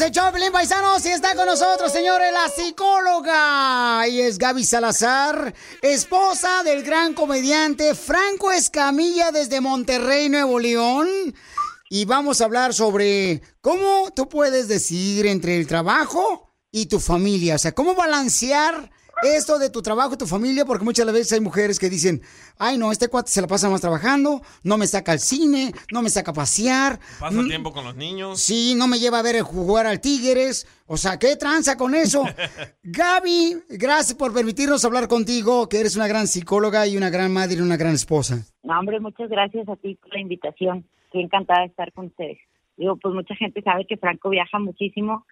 El Choplin Paisanos y está con nosotros, señores, la psicóloga. Y es Gaby Salazar, esposa del gran comediante Franco Escamilla desde Monterrey, Nuevo León. Y vamos a hablar sobre cómo tú puedes decidir entre el trabajo y tu familia. O sea, cómo balancear esto de tu trabajo y tu familia, porque muchas veces hay mujeres que dicen, ay no, este cuate se la pasa más trabajando, no me saca al cine, no me saca a pasear. Pasa mm, tiempo con los niños. Sí, no me lleva a ver jugar al Tigres. O sea, ¿qué tranza con eso? Gaby, gracias por permitirnos hablar contigo, que eres una gran psicóloga y una gran madre y una gran esposa. No, hombre, muchas gracias a ti por la invitación. Estoy encantada de estar con ustedes. Digo, pues mucha gente sabe que Franco viaja muchísimo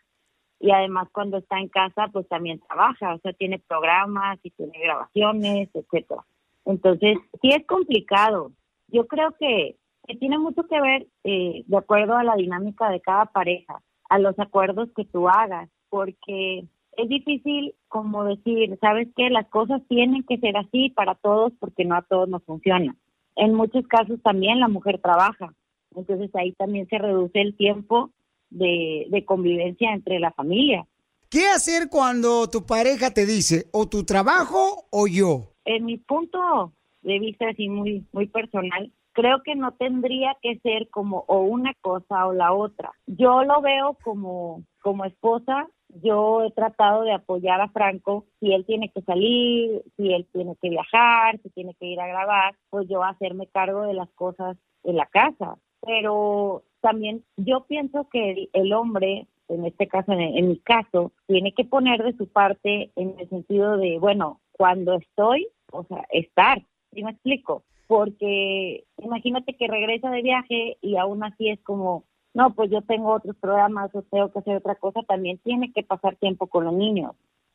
y además cuando está en casa, pues también trabaja, o sea, tiene programas y tiene grabaciones, etcétera. Entonces, sí es complicado. Yo creo que, tiene mucho que ver, eh, de acuerdo a la dinámica de cada pareja, a los acuerdos que tú hagas, porque es difícil como decir, sabes que las cosas tienen que ser así para todos porque no a todos nos funciona. En muchos casos también la mujer trabaja, entonces ahí también se reduce el tiempo de, de convivencia entre la familia. ¿Qué hacer cuando tu pareja te dice, o tu trabajo o yo? En mi punto de vista así muy muy personal, creo que no tendría que ser como o una cosa o la otra. Yo lo veo como como esposa, yo he tratado de apoyar a Franco si él tiene que salir, si él tiene que viajar, si tiene que ir a grabar, pues yo hacerme cargo de las cosas en la casa. Pero también yo pienso que el hombre, en este caso, en, mi caso, tiene que poner de su parte en el sentido de, bueno, cuando estoy, o sea, estar, ¿sí me explico? Porque imagínate que regresa de viaje y aún así es como, no, pues yo tengo otros programas o tengo que hacer otra cosa, también tiene que pasar tiempo con los niños.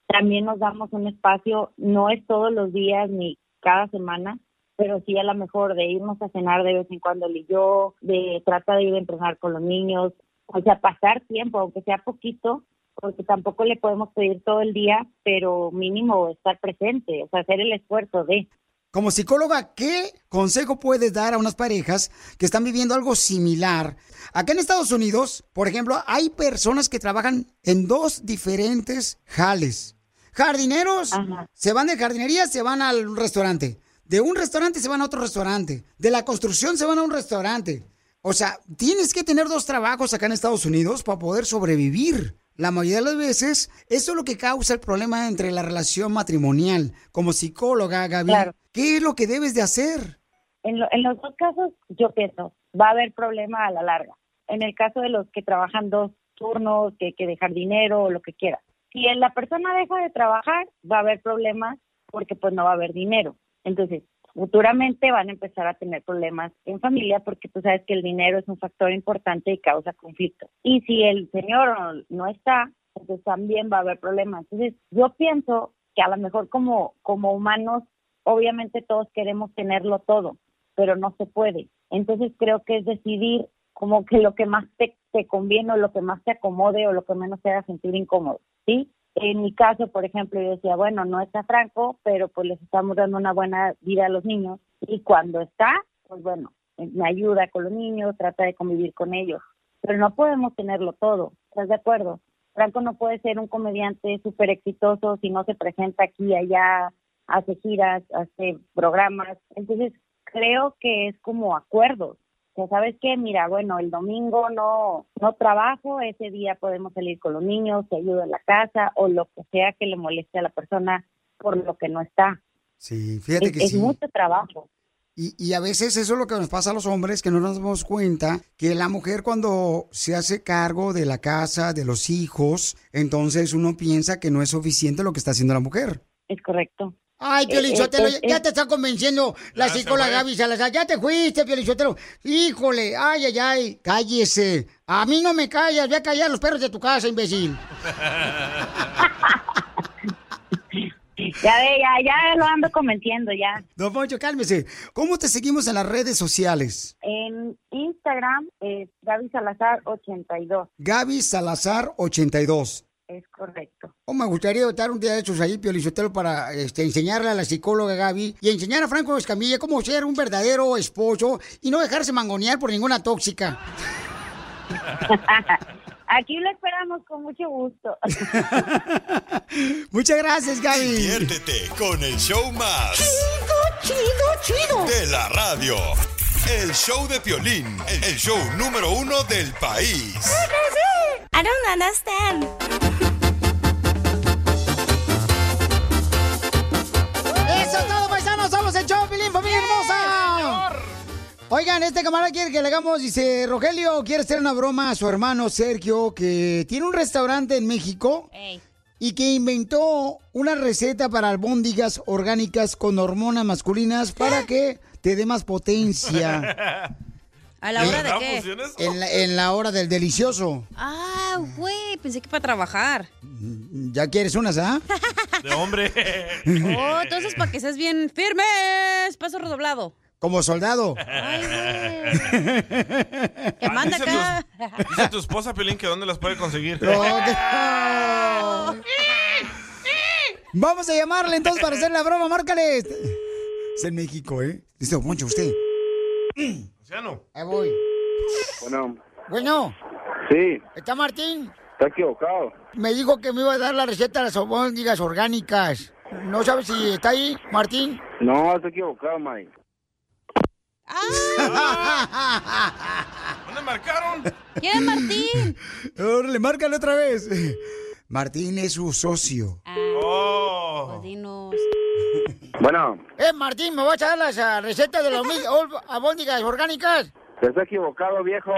También nos damos un espacio, no es todos los días ni cada semana, pero sí a lo mejor de irnos a cenar de vez en cuando él y yo, de tratar de ir a entrenar con los niños, o sea, pasar tiempo, aunque sea poquito, porque tampoco le podemos pedir todo el día, pero mínimo estar presente, o sea, hacer el esfuerzo de. Como psicóloga, ¿qué consejo puedes dar a unas parejas que están viviendo algo similar? Acá en Estados Unidos, por ejemplo, hay personas que trabajan en dos diferentes jales. Jardineros se van de jardinería, se van al restaurante. De un restaurante se van a otro restaurante. De la construcción se van a un restaurante. O sea, tienes que tener dos trabajos acá en Estados Unidos para poder sobrevivir. La mayoría de las veces, eso es lo que causa el problema entre la relación matrimonial. Como psicóloga, Gaby, ¿qué es lo que debes de hacer? En, en los dos casos, yo pienso, va a haber problema a la larga. En el caso de los que trabajan dos turnos, que, que dejar dinero o lo que quiera. Si la persona deja de trabajar, va a haber problemas porque pues no va a haber dinero. Entonces, futuramente van a empezar a tener problemas en familia porque tú sabes que el dinero es un factor importante y causa conflictos. Y si el señor no está, entonces también va a haber problemas. Entonces, yo pienso que a lo mejor como, como humanos, obviamente todos queremos tenerlo todo, pero no se puede. Entonces creo que es decidir como que lo que más te, te conviene o lo que más te acomode o lo que menos te haga sentir incómodo, ¿sí? En mi caso, por ejemplo, yo decía, bueno, no está Franco, pero pues les estamos dando una buena vida a los niños. Y cuando está, pues bueno, me ayuda con los niños, trata de convivir con ellos. Pero no podemos tenerlo todo, ¿estás de acuerdo? Franco no puede ser un comediante súper exitoso si no se presenta aquí allá, hace giras, hace programas. Entonces, creo que es como acuerdos. Sea, ¿sabes qué? Mira, bueno, el domingo no, no trabajo, ese día podemos salir con los niños, te ayudo en la casa o lo que sea que le moleste a la persona por lo que no está. Sí, fíjate Es, que es sí. mucho trabajo. Y, y a veces eso es lo que nos pasa a los hombres, que no nos damos cuenta que la mujer cuando se hace cargo de la casa, de los hijos, entonces uno piensa que no es suficiente lo que está haciendo la mujer. Es correcto. Ay, Piolín Eh, Sotelo, eh, ya eh. te está convenciendo la psicóloga. Gaby Salazar. Ya te fuiste, Piolín Sotelo. Híjole, ay, ay, ay, cállese. A mí no me callas, voy a callar a los perros de tu casa, imbécil. Ya ve, ya, ya lo ando convenciendo ya. Don Poncho, cálmese. ¿Cómo te seguimos en las redes sociales? En Instagram es Gaby Salazar 82. Gaby Salazar 82. Es correcto. Oh, me gustaría estar un día de estos ahí, Piolizotelo, para este, enseñarle a la psicóloga Gaby y enseñar a Franco Escamilla cómo ser un verdadero esposo y no dejarse mangonear por ninguna tóxica. Aquí lo esperamos con mucho gusto. Muchas gracias, Gaby. Diviértete con el show más. Chido, chido, chido. De la radio. El show de Piolín. El show número uno del país. I don't understand. Oigan, este camarada quiere que le hagamos, dice, Rogelio, quiere hacer una broma a su hermano Sergio, que tiene un restaurante en México Ey. y que inventó una receta para albóndigas orgánicas con hormonas masculinas para que te dé más potencia ¿A la hora de qué? En la, en la hora del delicioso. Ah, güey, pensé que para trabajar. ¿Ya quieres unas, ah? De hombre. Oh, entonces para que seas bien firmes. Paso redoblado. Como soldado. Ay. Que manda dice, acá. tu, dice tu esposa, Piolín, que dónde las puede conseguir. No, Vamos a llamarle entonces para hacer la broma, márcale. Es en México, ¿eh? Dice, Don Poncho, usted. Luciano. Ahí voy. Bueno, Bueno, sí, ¿está Martín? está equivocado. Me dijo que me iba a dar la receta de las albóndigas orgánicas. ¿No sabes si está ahí, Martín? No, está equivocado, Mike. ¿Dónde marcaron? ¿Quién es Martín? Órale, márcale otra vez. Martín es su socio. Ah, Oh. pues dinos. Bueno, Eh, Martín, ¿me vas a dar las ah, recetas de las albóndigas orgánicas? está equivocado, viejo.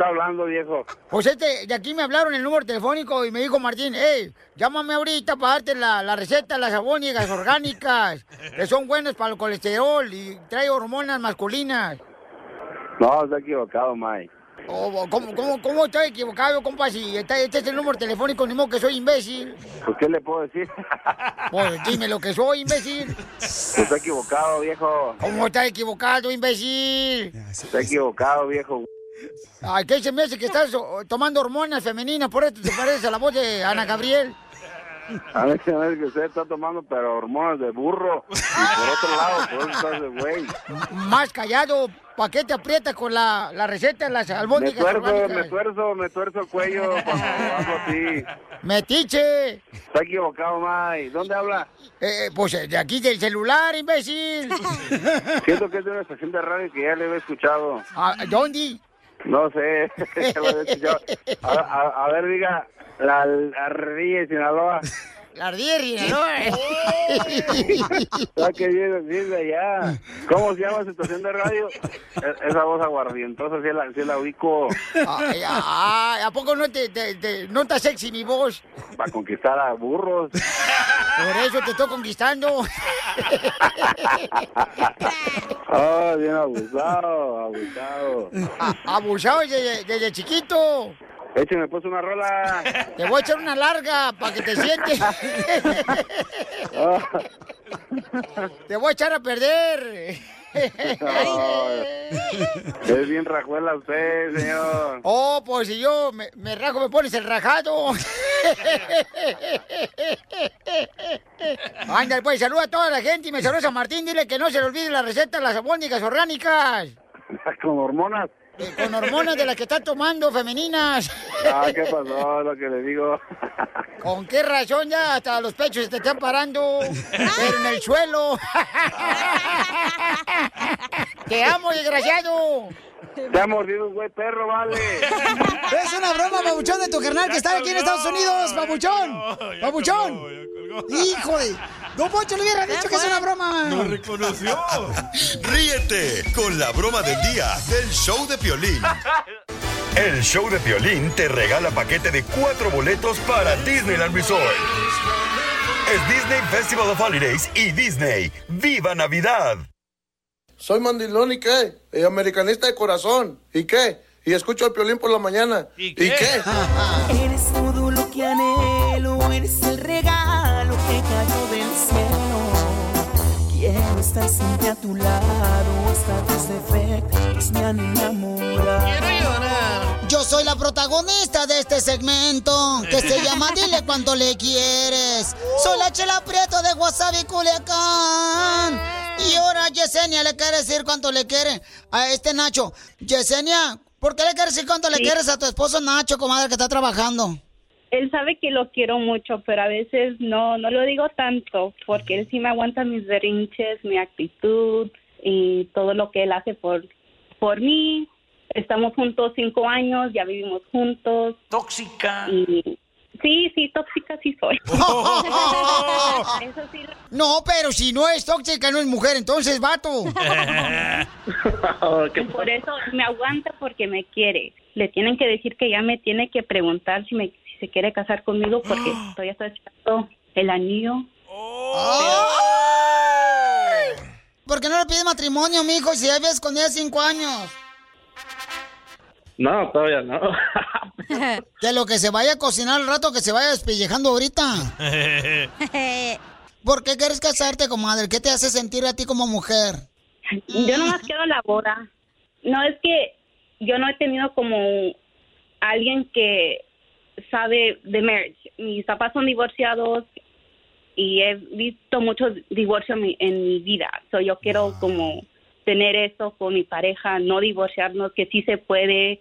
Está hablando, viejo. Pues este, de aquí me hablaron el número telefónico y me dijo Martín, hey, llámame ahorita para darte la, la receta de las albóndigas orgánicas, que son buenas para el colesterol y trae hormonas masculinas. No, está equivocado, Mike. Oh, ¿cómo, cómo, ¿Cómo estoy equivocado, compa? Si está- este es el número telefónico, ni modo que soy imbécil. Pues, ¿qué le puedo decir? Pues dime lo que soy, imbécil. Pues, está equivocado, viejo. ¿Cómo está equivocado, imbécil? Está equivocado, viejo. Ay, ¿qué se me hace que estás tomando hormonas femeninas? Por eso te pareces a la voz de Ana Gabriel. A ver si que usted está tomando, pero hormonas de burro. Y por otro lado, por eso estás de güey. Más callado, ¿pa' qué te aprietas con la, la receta de las Me albóndigas tuerzo, orgánicas? me tuerzo, me tuerzo el cuello cuando hago así. ¡Metiche! Está equivocado, Mike. ¿Dónde habla? Eh, pues eh, de aquí del celular, imbécil. Siento que es de una estación de radio que ya le había escuchado. Ah, ¿Dónde? No sé. A, a- a ver, diga, la, la de Sinaloa. La ardilla, ¿no? ¿Sabes qué viene, viene de allá? ¿Cómo se llama esa estación de radio? E- Esa voz aguardientosa, sí la, sí la ubico Ay, ay, ¿A poco no te, te- te- no está sexy mi voz? para conquistar a burros. Por eso te estoy conquistando. Oh, bien abusado, abusado. A- abusado desde, desde chiquito. Écheme pues una rola. Te voy a echar una larga para que te sientes. Oh, Te voy a echar a perder. es bien rajuela usted, señor. Oh, pues si yo me, me rajo, me pones el rajado. Ándale, pues saluda a toda la gente y me saluda a Martín. Dile que no se le olvide la receta de las albóndigas orgánicas. Con hormonas. Con hormonas de las que está tomando femeninas. Ah, ¿qué pasó? Lo que le digo. ¿Con qué razón ya hasta los pechos te están parando? Pero en el suelo. Te amo, desgraciado. Te ha mordido un güey perro, vale. Es una broma, babuchón, de tu carnal que está aquí en Estados Unidos, babuchón. Babuchón. Hijo de... Don Poncho le hubiera dicho que es una broma. Lo reconoció. Ríete con la broma del día del show de Piolín. El show de Piolín te regala paquete de cuatro boletos para Disneyland Resort. Es Disney Festival of Holidays y Disney. ¡Viva Navidad! Soy mandilón y qué? Y americanista de corazón. ¿Y qué? Y escucho al piolín por la mañana. ¿Y qué? Eres todo lo que anhelo, eres el regalo que cayó del cielo. Quiero estar siempre a tu lado, hasta tus defectos me han enamorado. Yo soy la protagonista de este segmento que se llama Dile cuánto le quieres. Soy la chela prieto de Wasabi Culiacán. Y ahora Yesenia le quiere decir cuánto le quiere a este Nacho. Yesenia, ¿por qué le quieres decir cuánto le quieres a tu esposo Nacho, comadre, que está trabajando? Él sabe que lo quiero mucho, pero a veces no, no lo digo tanto, porque él sí me aguanta mis berrinches, mi actitud y todo lo que él hace por, por mí. Estamos juntos cinco años, ya vivimos juntos. Tóxica. Y sí, sí, tóxica sí soy. Eso sí. No, pero si no es tóxica, no es mujer, entonces vato. Por eso me aguanta porque me quiere. Le tienen que decir que ya me tiene que preguntar si, me, se quiere casar conmigo porque todavía estoy esperando el anillo. ¿Por qué no le pides matrimonio, mijo, si ya vives con ella cinco años? No, todavía no. Que lo que se vaya a cocinar al rato, que se vaya despellejando ahorita. ¿Por qué quieres casarte, comadre? ¿Qué te hace sentir a ti como mujer? Yo nomás quiero la boda. No es que yo no he tenido como alguien que sabe de marriage. Mis papás son divorciados y he visto muchos divorcios en mi, en mi vida. So yo quiero como tener eso con mi pareja, no divorciarnos, que sí se puede,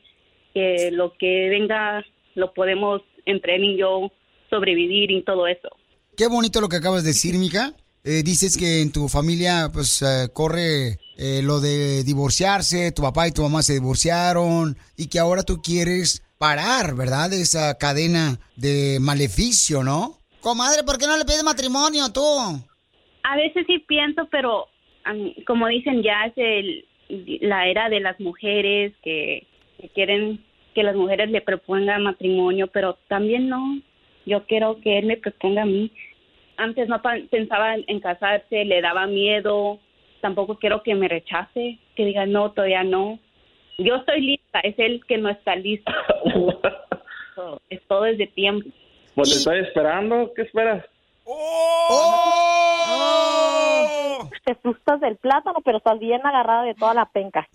que lo que venga lo podemos entre él y yo sobrevivir y todo eso. Qué bonito lo que acabas de decir, mija. Eh, dices que en tu familia, pues, eh, corre eh, lo de divorciarse, tu papá y tu mamá se divorciaron, y que ahora tú quieres parar, ¿verdad? Esa cadena de maleficio, ¿no? Comadre, ¿por qué no le pides matrimonio tú? A veces sí pienso, pero como dicen, ya es el, la era de las mujeres que, quieren que las mujeres le propongan matrimonio, pero también no. Yo quiero que él me proponga a mí. Antes no pensaba en- en casarse, le daba miedo. Tampoco quiero que me rechace, que diga no, todavía no. Yo estoy es él que no está listo. Es todo desde tiempo. Pues te estoy esperando. ¿Qué esperas? Te asustas del plátano, pero estás bien agarrada de toda la penca.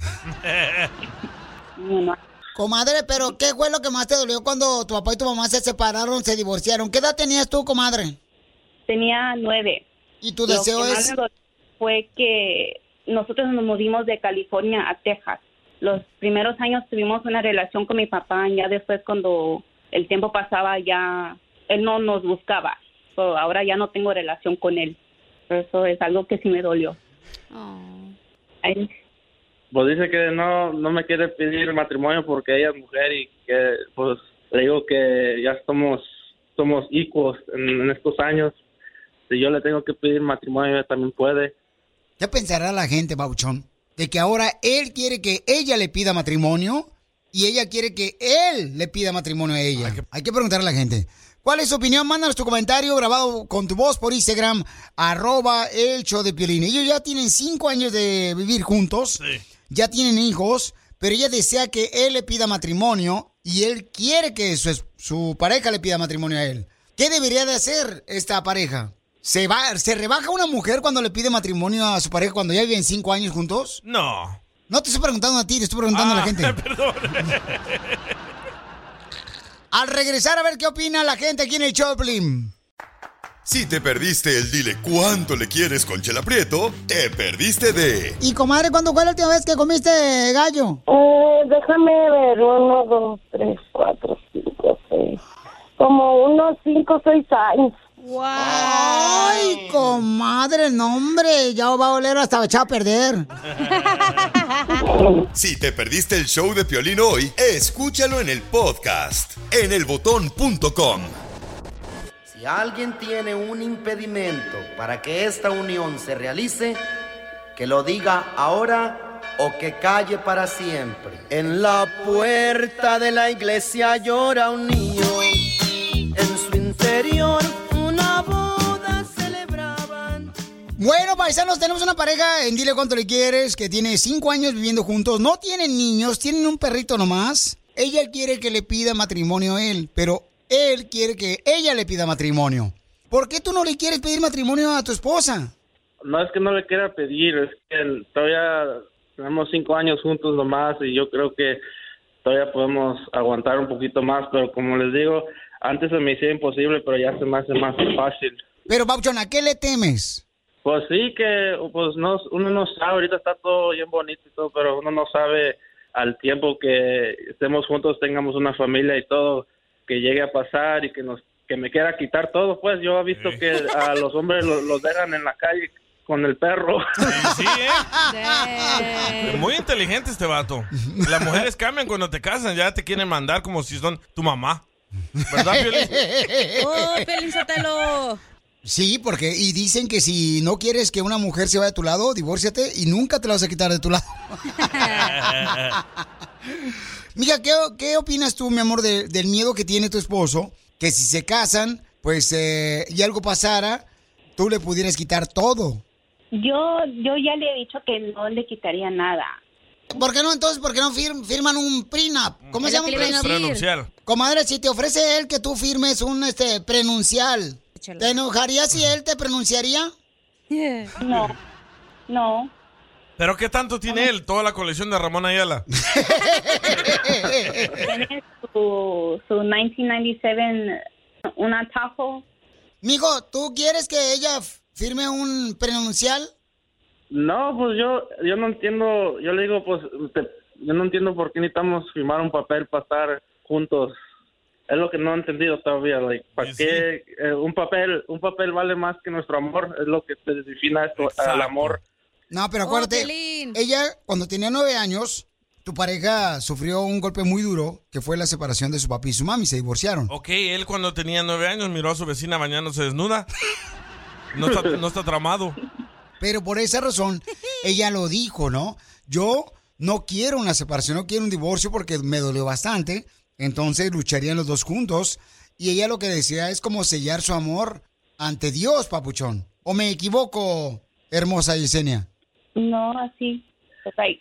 Comadre, pero ¿qué fue lo que más te dolió cuando tu papá y tu mamá se separaron, se divorciaron? ¿Qué edad tenías tú, comadre? Tenía nueve. ¿Y tu Lo deseo que más es...? me dolió fue que nosotros nos movimos de California a Texas. Los primeros años tuvimos una relación con mi papá, ya después cuando el tiempo pasaba ya él no nos buscaba. So, ahora ya no tengo relación con él. Eso es algo que sí me dolió. Ay, Pues dice que no, no me quiere pedir matrimonio porque ella es mujer y que, pues, le digo que ya somos, somos equals en, en estos años. Si yo le tengo que pedir matrimonio, ella también puede. ¿Qué pensará la gente, Bauchón? De que ahora él quiere que ella le pida matrimonio y ella quiere que él le pida matrimonio a ella. Hay que preguntarle a la gente. ¿Cuál es su opinión? Mándanos tu comentario grabado con tu voz por Instagram, arroba el show de Piolín. Ellos ya tienen cinco años de vivir juntos, ya tienen hijos, pero ella desea que él le pida matrimonio y él quiere que su, su pareja le pida matrimonio a él. ¿Qué debería de hacer esta pareja? ¿Se, va, ¿Se rebaja una mujer cuando le pide matrimonio a su pareja cuando ya viven cinco años juntos? No. No te estoy preguntando a ti, te estoy preguntando a la Ah, gente. Perdón. Al regresar a ver qué opina la gente aquí en el Choplin. Si te perdiste el dile cuánto le quieres con Chela Prieto, te perdiste de Y comadre, ¿cuándo fue la última vez que comiste gallo? Eh, déjame ver, uno, dos, tres, cuatro, cinco, seis. Como unos cinco, seis años. Ay, comadre, no hombre, ya va a oler hasta echar a perder. Si te perdiste el show de Piolín hoy, escúchalo en el podcast, en elbotón.com. Si alguien tiene un impedimento para que esta unión se realice, que lo diga ahora o que calle para siempre. En la puerta de la iglesia llora un niño. En su interior Bueno, paisanos, tenemos una pareja en Dile Cuánto Le Quieres que tiene cinco años viviendo juntos. No tienen niños, tienen un perrito nomás. Ella quiere que le pida matrimonio a él, pero él quiere que ella le pida matrimonio. ¿Por qué tú no le quieres pedir matrimonio a tu esposa? No es que no le quiera pedir, es que todavía tenemos cinco años juntos nomás y yo creo que todavía podemos aguantar un poquito más, pero como les digo, antes se me hacía imposible, pero ya se me hace más fácil. Pero, Pauchón, ¿a qué le temes? Pues sí, que pues no, uno no sabe, ahorita está todo bien bonito y todo, pero uno no sabe al tiempo que estemos juntos, tengamos una familia y todo, que llegue a pasar y que nos que me quiera quitar todo, pues yo he visto que a los hombres los, los dejan en la calle con el perro. Sí, ¿eh? Muy inteligente este vato. Las mujeres cambian cuando te casan, ya te quieren mandar como si son tu mamá. ¿Verdad, Piolín? ¡Oh, Pelín Sotelo! Sí, porque y dicen que si no quieres que una mujer se vaya de tu lado, divórciate y nunca te la vas a quitar de tu lado. Mija, ¿qué, qué opinas tú, mi amor, de- del miedo que tiene tu esposo? Que si se casan, pues, eh, y algo pasara, tú le pudieras quitar todo. Yo, yo ya le he dicho que no le quitaría nada. ¿Por qué no entonces? ¿Por qué no fir- firman un prenup? ¿Cómo Es se llama un prenup? Prenuncial. Comadre, si te ofrece él que tú firmes un este prenuncial, ¿te enojaría si él te pronunciaría? No, no. ¿Pero qué tanto tiene él? Toda la colección de Ramón Ayala. Tiene su, su 1997, un atajo. Mijo, ¿tú quieres que ella firme un prenuncial? No, pues yo yo no entiendo, yo le digo, pues te- yo no entiendo por qué necesitamos firmar un papel para estar juntos. Es lo que no he entendido todavía, like, ¿para qué eh, un papel un papel vale más que nuestro amor? Es lo que te define esto, al amor. No, pero acuérdate, ella cuando tenía nueve años, tu pareja sufrió un golpe muy duro, que fue la separación de su papi y su mami, se divorciaron. Ok, él cuando tenía nueve años miró a su vecina bañándose desnuda. No está, no está tramado. Pero por esa razón, ella lo dijo, ¿no? Yo no quiero una separación, no quiero un divorcio porque me dolió bastante. Entonces lucharían los dos juntos. Y ella lo que decía es como sellar su amor ante Dios, papuchón. ¿O me equivoco, hermosa Yesenia? No, así.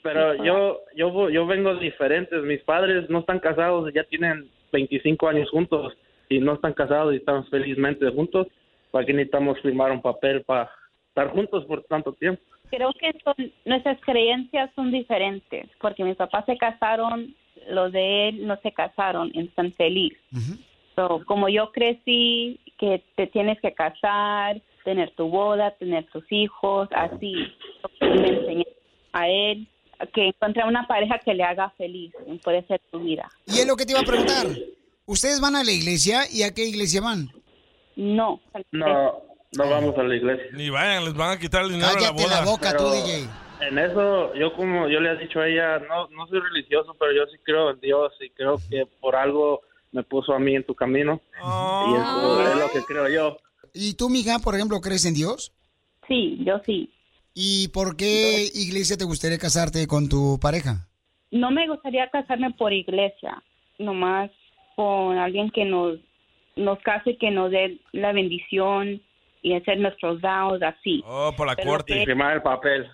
Pero yo yo yo vengo diferentes, mis padres no están casados, ya tienen 25 años juntos y no están casados y están felizmente juntos. ¿Para qué necesitamos firmar un papel para estar juntos por tanto tiempo? Creo que son, nuestras creencias son diferentes, porque mis papás se casaron, los de él no se casaron, y están felices. So, como yo crecí, que te tienes que casar, tener tu boda, tener tus hijos, así. Me enseñé a él que encontrar una pareja que le haga feliz, puede ser tu vida. Y es lo que te iba a preguntar. ¿Ustedes van a la iglesia y a qué iglesia van? No. No, no vamos a la iglesia. Ni vayan, les van a quitar el dinero de la Cállate boda. la boca tú, DJ. En eso, yo como yo le he dicho a ella, no, no soy religioso, pero yo sí creo en Dios y creo que por algo me puso a mí en tu camino. Y eso es lo que creo yo. ¿Y tú, mija, por ejemplo, crees en Dios? Sí, yo sí. ¿Y por qué iglesia te gustaría casarte con tu pareja? No me gustaría casarme por iglesia, nomás con alguien que nos, nos case, que nos dé la bendición y hacer nuestros vows así. Oh, por la Pero corte. que- Firmar el papel.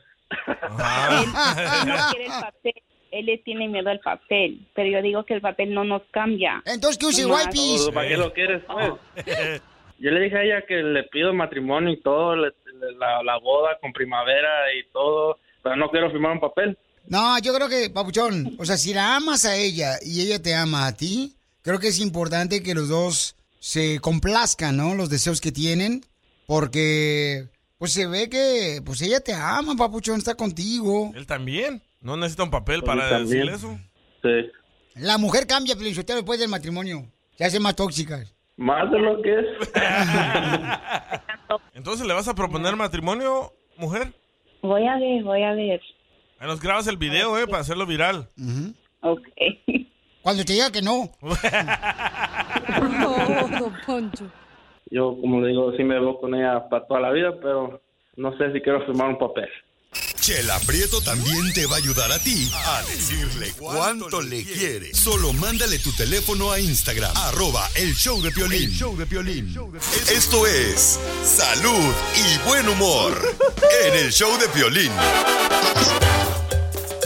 Él no quiere el papel, él le tiene miedo al papel, pero yo digo que el papel no nos cambia. Entonces, ¿qué use Oh, ¿Para qué lo quieres, pues? Yo le dije a ella que le pido matrimonio y todo, le- le- la, la boda con primavera y todo, pero no quiero firmar un papel. No, yo creo que, Papuchón, o sea, si la amas a ella y ella te ama a ti, creo que es importante que los dos se complazcan, ¿no? Los deseos que tienen porque pues se ve que pues ella te ama, papuchón, está contigo. Él también. No necesita un papel para también. decirle eso. Sí. La mujer cambia, Felicitero, después del matrimonio. Se hace más tóxicas. Más de lo que es. Entonces, ¿le vas a proponer matrimonio, mujer? Voy a ver, voy a ver. Ahí nos grabas el video, eh, para hacerlo viral. Ok. Cuando te diga que no. Yo, como le digo, sí me veo con ella para toda la vida, pero no sé si quiero firmar un papel. Chela Prieto también te va a ayudar a ti a decirle cuánto le quiere. Solo mándale tu teléfono a Instagram, arroba el show de Piolín. El show de Piolín. Esto es salud y buen humor en el show de Piolín.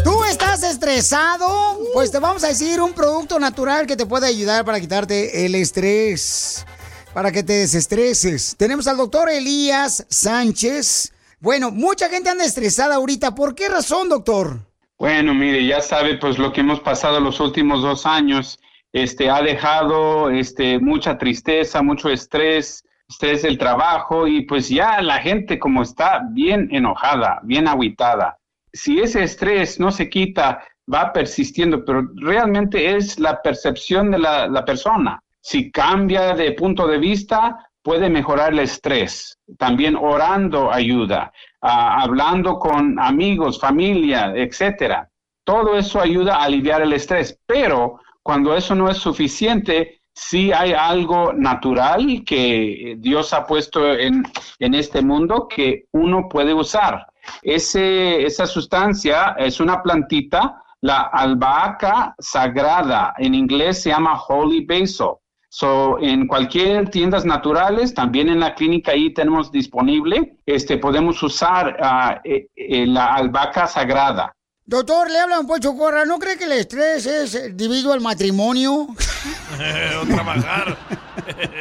¿Tú estás estresado? Pues te vamos a decir un producto natural que te puede ayudar para quitarte el estrés, para que te desestreses. Tenemos al doctor Elías Sánchez. Bueno, mucha gente anda estresada ahorita. ¿Por qué razón, doctor? Bueno, mire, ya sabe, pues lo que hemos pasado los últimos dos años, este, ha dejado, este, mucha tristeza, mucho estrés, estrés del trabajo y pues ya la gente como está bien enojada, bien aguitada. Si ese estrés no se quita, va persistiendo, pero realmente es la percepción de la, la persona. Si cambia de punto de vista, puede mejorar el estrés. También orando ayuda, ah, hablando con amigos, familia, etcétera. Todo eso ayuda a aliviar el estrés, pero cuando eso no es suficiente, sí hay algo natural que Dios ha puesto en, en este mundo que uno puede usar. Ese, esa sustancia es una plantita, la albahaca sagrada, en inglés se llama holy basil. So, en cualquier tiendas naturales, también en la clínica ahí tenemos disponible, este, podemos usar ah, eh, eh, la albahaca sagrada. Doctor, le habla un Poncho Corra. ¿No cree que el estrés es debido al matrimonio? o trabajar.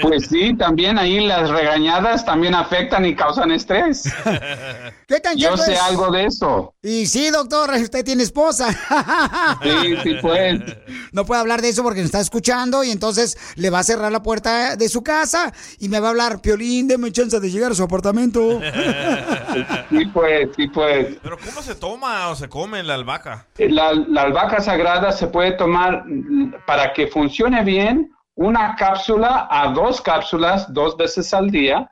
Pues sí, también ahí las regañadas también afectan y causan estrés. ¿Qué tan Yo sé es? algo de eso. Y sí, doctor, usted tiene esposa. Sí, sí, pues. No puede hablar de eso porque nos está escuchando y entonces le va a cerrar la puerta de su casa y me va a hablar, Piolín, deme chance de llegar a su apartamento. Sí, pues, sí, pues. Pero ¿cómo se toma o se come la albahaca? La, la albahaca sagrada se puede tomar mm, para que funcione bien una cápsula a dos cápsulas dos veces al día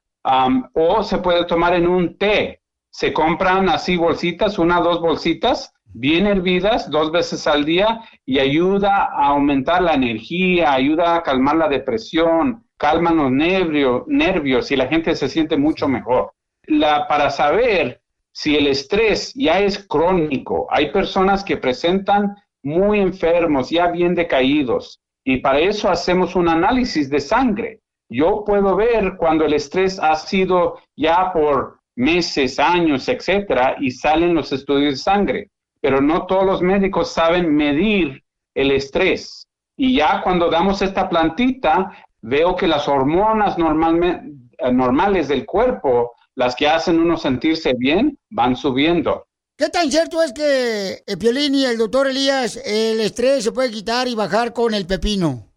o se puede tomar en un té. Se compran así bolsitas, una o dos bolsitas bien hervidas dos veces al día y ayuda a aumentar la energía, ayuda a calmar la depresión, calman los nervios, nervios y la gente se siente mucho mejor. La, para saber si el estrés ya es crónico, hay personas que presentan muy enfermos, ya bien decaídos, y para eso hacemos un análisis de sangre. Yo puedo ver cuando el estrés ha sido ya por meses, años, etcétera, y salen los estudios de sangre, pero no todos los médicos saben medir el estrés. Y ya cuando damos esta plantita, veo que las hormonas eh, normales del cuerpo, las que hacen uno sentirse bien, van subiendo. ¿Qué tan cierto es que el Piolín y el doctor Elías, el estrés se puede quitar y bajar con el pepino?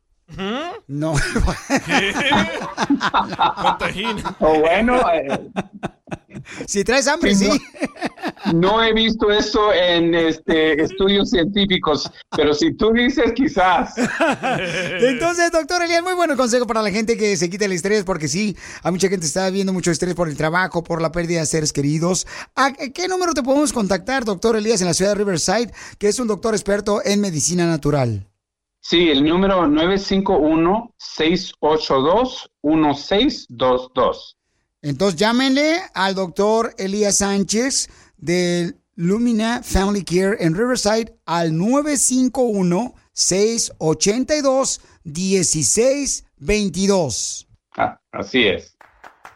No. O bueno, eh, si traes hambre, sí. no he visto eso en este, estudios científicos, pero si tú dices, quizás. Entonces, doctor Elías, muy buen consejo para la gente que se quite el estrés, porque sí, hay mucha gente que está viendo mucho estrés por el trabajo, por la pérdida de seres queridos. ¿A qué número te podemos contactar, doctor Elías, en la ciudad de Riverside, que es un doctor experto en medicina natural? Sí, el número 951-682-1622. Entonces, llámenle al doctor Elías Sánchez de Lumina Family Care en Riverside al 951-682-1622. Ah, así es.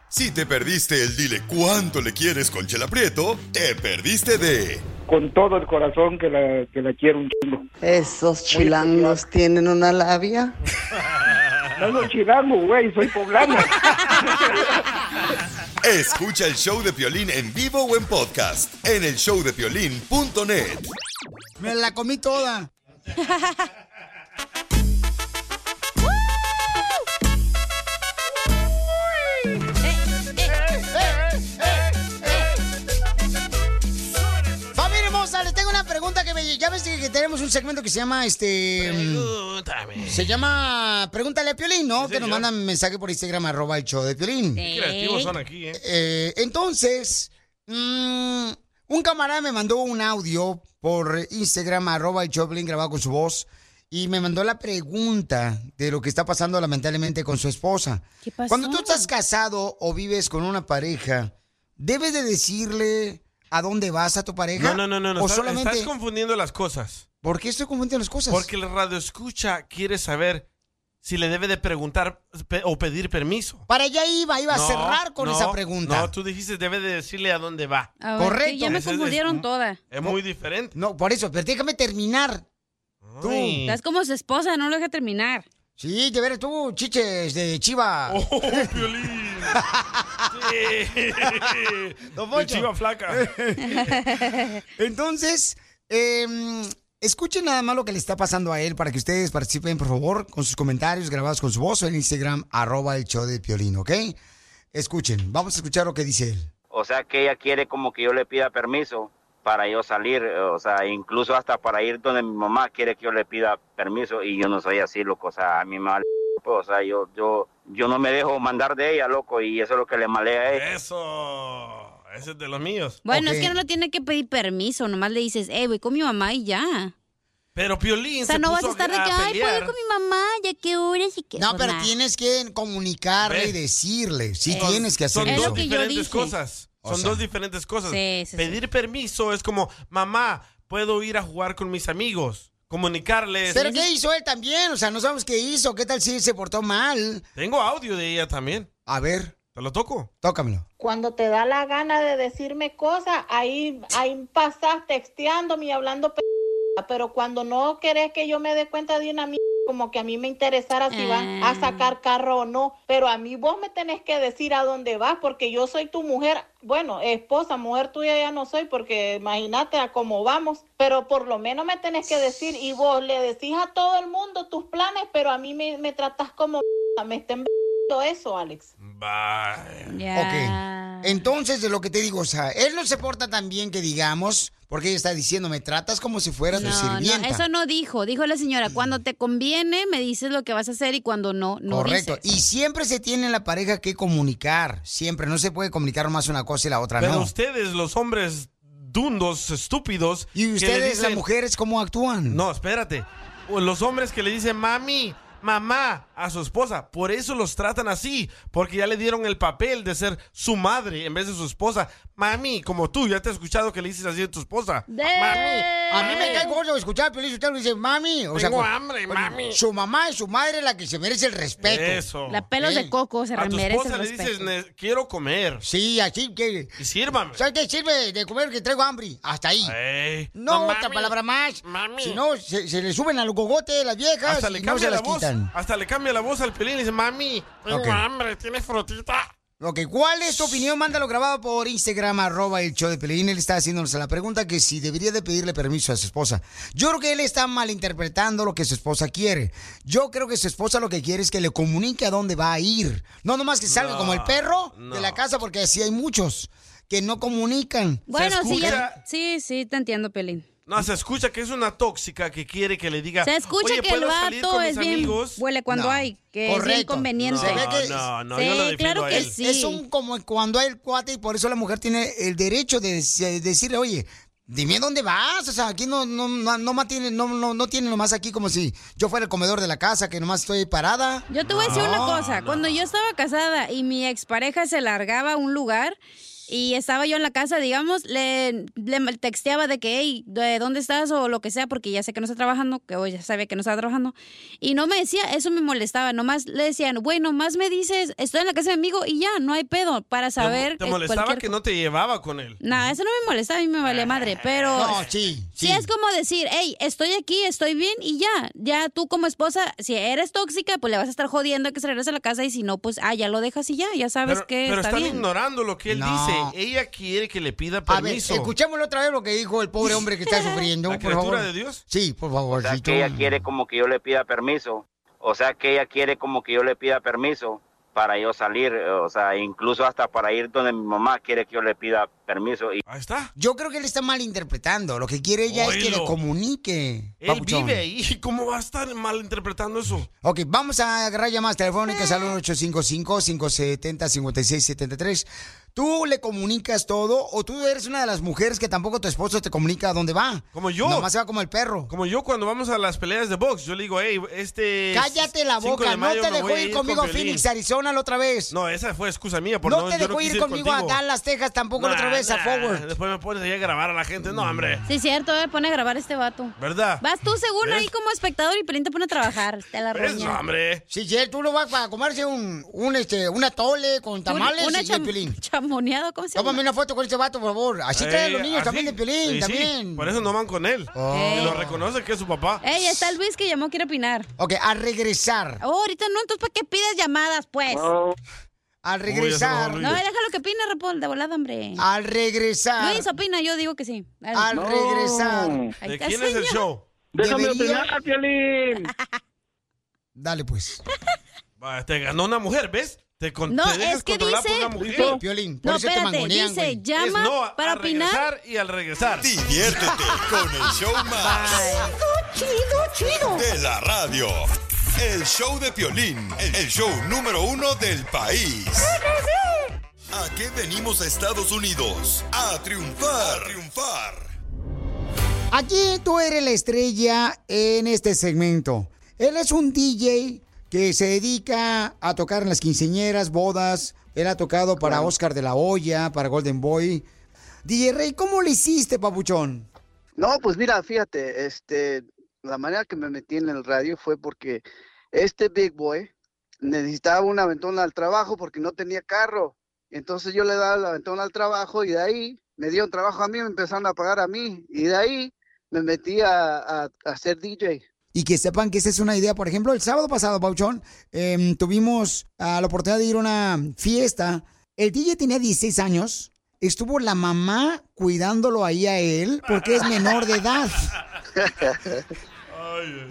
Si te perdiste el dile cuánto le quieres con Chela Prieto, te perdiste de Con todo el corazón que la, que la quiero un chingo. Esos chilangos tienen una labia. No soy chilango, güey, soy poblano. Escucha el show de Piolín en vivo o en podcast en el showdepiolín.net. Me la comí toda. Tenemos un segmento que se llama este. Pregúntame. Se llama Pregúntale a Piolín, ¿no? Sí, que nos señor. mandan mensaje por Instagram, arroba el show de Piolín. Qué creativos son aquí, ¿eh? Eh, entonces, mm, un camarada me mandó un audio por Instagram, arroba el show de Piolín, grabado con su voz. Y me mandó la pregunta de lo que está pasando lamentablemente con su esposa. ¿Qué pasó? Cuando tú estás casado o vives con una pareja, ¿debes de decirle a dónde vas a tu pareja? No, no, no, no. no. O Estás, solamente... estás confundiendo las cosas. ¿Por qué estoy confundiendo las cosas? Porque el radio escucha quiere saber si le debe de preguntar pe- o pedir permiso. Para allá iba, iba a cerrar con no, esa pregunta. No, tú dijiste debe de decirle a dónde va. A ver, Correcto. que Ya me confundieron es- toda. Es muy diferente. No, por eso, pero déjame terminar. Tú. Estás como su esposa, no lo deja terminar. Sí, de veras tú, chiches de chiva. Oh, Piolín. De chiva flaca. Entonces, eh, escuchen nada más lo que le está pasando a él para que ustedes participen, por favor, con sus comentarios grabados con su voz o en Instagram, arroba el show de Piolín, ¿ok? Escuchen, vamos a escuchar lo que dice él. O sea que ella quiere como que yo le pida permiso para yo salir, eh, o sea, incluso hasta para ir donde mi mamá quiere que yo le pida permiso y yo no soy así, loco, o sea, a mí me vale, pues, o sea, yo, yo, yo no me dejo mandar de ella, loco, y eso es lo que le malea a ella. Eso. Ese es de los míos. Bueno, es que no le tiene que pedir permiso, nomás le dices, hey, voy con mi mamá y ya. Pero Piolín O sea, se no vas a estar de que, ay, puedo ir con mi mamá, ya que horas y que... No, Pues pero nah. tienes que comunicarle y decirle. Sí, tienes que hacer son eso. dos diferentes cosas. O Son sea. dos diferentes cosas. Sí, sí, sí. Pedir permiso es como, mamá, puedo ir a jugar con mis amigos. Comunicarles. ¿Pero qué hizo él también? O sea, no sabemos qué hizo. ¿Qué tal si se portó mal? Tengo audio de ella también. A ver. ¿Te lo toco? Tócamelo. Cuando te da la gana de decirme cosas, ahí, ahí pasas texteándome y hablando pero cuando no querés que yo me dé cuenta de una mierda, como que a mí me interesara si van a sacar carro o no, pero a mí vos me tenés que decir a dónde vas, porque yo soy tu mujer, bueno, esposa, mujer tuya ya no soy, porque imagínate a cómo vamos, pero por lo menos me tenés que decir, y vos le decís a todo el mundo tus planes, pero a mí me, me tratás como me estén eso, Alex. Ok. Entonces, de lo que te digo, o sea, él no se porta tan bien que digamos, porque ella está diciendo, me tratas como si fuera tu No, no, sirvienta. eso no dijo. Dijo la señora, cuando te conviene me dices lo que vas a hacer y cuando no, no Correcto. dices. Y siempre se tiene en la pareja que comunicar. Siempre. No se puede comunicar más una cosa y la otra Pero no. ustedes, los hombres dundos, estúpidos. ¿Y ustedes, las mujeres, cómo actúan? No, espérate. Los hombres que le dicen mami, mamá a su esposa, por eso los tratan así, porque ya le dieron el papel de ser su madre en vez de su esposa. Mami, como tú, ya te he escuchado que le dices así a tu esposa. Mami. A mí me cae gordo escuchar a Piolín Sotelo y dice, mami. O Tengo hambre, mami. Su mamá y su madre es la que se merece el respeto. Eso. La pelos de coco se A tu merece esposa el le respeto. dices, "Ne- quiero comer. Sí, así que... Y sírvame. ¿Sabes qué sirve de comer que traigo hambre? Hasta ahí. Ey. No, No, otra palabra más. Mami. Si no, se, se le suben al gogote las viejas Hasta le no cambia se la las voz. quitan. Hasta le cambia la voz al pelín y dice, mami, tengo hambre, ¿tienes frutita? Ok, ¿cuál es tu opinión? Mándalo grabado por Instagram, arroba el show de Pelín. Él está haciéndonos la pregunta que si debería de pedirle permiso a su esposa. Yo creo que él está malinterpretando lo que su esposa quiere. Yo creo que su esposa lo que quiere es que le comunique a dónde va a ir. No nomás que salga No, como el perro no. de la casa, porque así hay muchos que no comunican. Bueno, sí, ya- sí, sí, te entiendo, Pelín. No, se escucha que es una tóxica que quiere que le diga. Se escucha "Oye, que el ¿puedo salir vato es bien amigos?" huele cuando No. hay, que es bien Correcto. conveniente. Se ve que- No, no, Sí, yo lo claro que sí. Es un como cuando hay el cuate y por eso la mujer tiene el derecho de dec- decirle, oye, dime dónde vas. O sea, aquí no, no, no, no, más tiene, no, no, no tiene nomás aquí como si yo fuera el comedor de la casa, que nomás estoy parada. Yo te voy a decir una No, cosa. Cuando yo estaba casada y mi expareja se largaba a un lugar y estaba yo en la casa, digamos, le, le texteaba de que, hey, ¿de dónde estás? O lo que sea, porque ya sé que no está trabajando, que hoy ya sabía que no estaba trabajando. Y no me decía, eso me molestaba. Nomás le decían, bueno, más me dices, estoy en la casa de mi amigo y ya, no hay pedo para saber. Te molestaba cualquier que no te llevaba con él. No, eso no me molesta, a mí me vale madre, pero... No, sí, Sí, es como decir, hey, estoy aquí, estoy bien y ya. Ya tú como esposa, si eres tóxica, pues le vas a estar jodiendo que se regrese a la casa y si no, pues, ah, ya lo dejas y ya, ya sabes Pero, que pero está están bien. ignorando lo que él No. dice. Ella quiere que le pida A ver, permiso. escuchémoslo otra vez lo que dijo el pobre hombre que está sufriendo. ¿La por favor. criatura de Dios? Sí, por favor. O sea que ella quiere como que yo le pida permiso. O sea que ella quiere como que yo le pida permiso para yo salir, o sea, incluso hasta para ir donde mi mamá quiere que yo le pida permiso. Y... Ahí está. Yo creo que él está malinterpretando. Lo que quiere ella es que le comunique. Él papuchón. vive ahí. ¿Cómo va a estar malinterpretando eso? Ok, vamos a agarrar llamadas telefónicas al 855-570-5673. ¿Tú le comunicas todo o tú eres una de las mujeres que tampoco tu esposo te comunica a dónde va? Como yo. Nomás se va como el perro. Como yo cuando vamos a las peleas de box, yo le digo, hey, este... Cállate la 5 boca, de no te me dejó ir con conmigo a Piolín". Phoenix, Arizona la otra vez. No, esa fue excusa mía. Por No, no, te dejó ir conmigo contigo. a Dallas, Texas, tampoco la otra Nah, vez a Forward. Después me pones ahí a grabar a la gente. No, hombre. Sí, cierto, eh, pone a grabar este vato. ¿Verdad? Vas tú según ¿Ves? ahí como espectador y Pelín te pone a trabajar. Te la roña. No, hombre. Sí, sí, tú lo vas para comerse un, un, este, una tole con tamales una y el cham- Chamoneado, ¿cómo se llama? Tómame una foto con este vato, por favor. Así traen los Ey, niños así- también de Piolín, sí, también. Por eso no van con él. Oh. Y lo reconoce que es su papá. Ey, está Luis que llamó, quiere opinar. Ok, al regresar. Oh, ahorita no, entonces ¿para qué pides llamadas, pues? Al Uy, regresar. No, déjalo que opine, Repol, de volada, hombre. Al regresar. Luis, opina, yo digo que sí. Dale. Al regresar. ¿De quién es el show? Déjame Debería- opinar, Piolín. Dale, pues. Va, Te ganó una mujer, ¿ves? Te, con- No, te dejas es que controlar dice- por una mujer. Piolín, por No, eso te espérate, mangonean, dice, güey. llama Es no para al opinar. regresar y al regresar. Diviértete con el show más Chido, chido. de la radio. El show de Piolín, el show número uno del país. ¿A qué venimos a Estados Unidos? A triunfar. A triunfar. Aquí tú eres la estrella en este segmento. Él es un DJ que se dedica a tocar en las quinceñeras, bodas. Él ha tocado para Oscar de la Hoya, para Golden Boy. DJ Rey, ¿cómo le hiciste, papuchón? No, pues mira, fíjate, este, la manera que me metí en el radio fue porque este Big Boy necesitaba un aventón al trabajo porque no tenía carro. Entonces yo le daba el aventón al trabajo y de ahí me dieron trabajo a mí, me empezaron a pagar a mí y de ahí me metí a, a, a ser DJ. Y que sepan que esa es una idea. Por ejemplo, el sábado pasado, Pauchón, em, tuvimos ah, la oportunidad de ir a una fiesta. El DJ tenía 16 años. Estuvo la mamá cuidándolo ahí a él porque es menor de edad.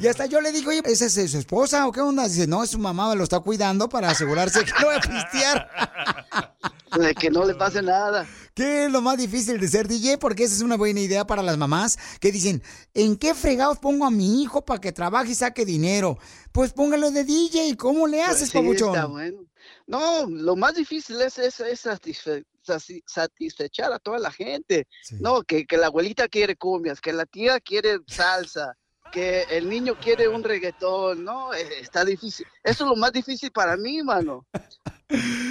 Y hasta yo le digo, oye, ¿esa es su esposa o qué onda? Dice, no, es su mamá, lo está cuidando para asegurarse que no va a pistear. De que no le pase nada. ¿Qué es lo más difícil de ser DJ? Porque esa es una buena idea para las mamás que dicen, ¿en qué fregados pongo a mi hijo para que trabaje y saque dinero? Pues póngalo de DJ, ¿cómo le haces, Pues sí, papuchón? está bueno. No, lo más difícil es, es, es satisfe- sati- satisfechar a toda la gente. No, que, que la abuelita quiere cumbias, que la tía quiere salsa, que el niño quiere un reggaetón. No, eh, está difícil. Eso es lo más difícil para mí, mano.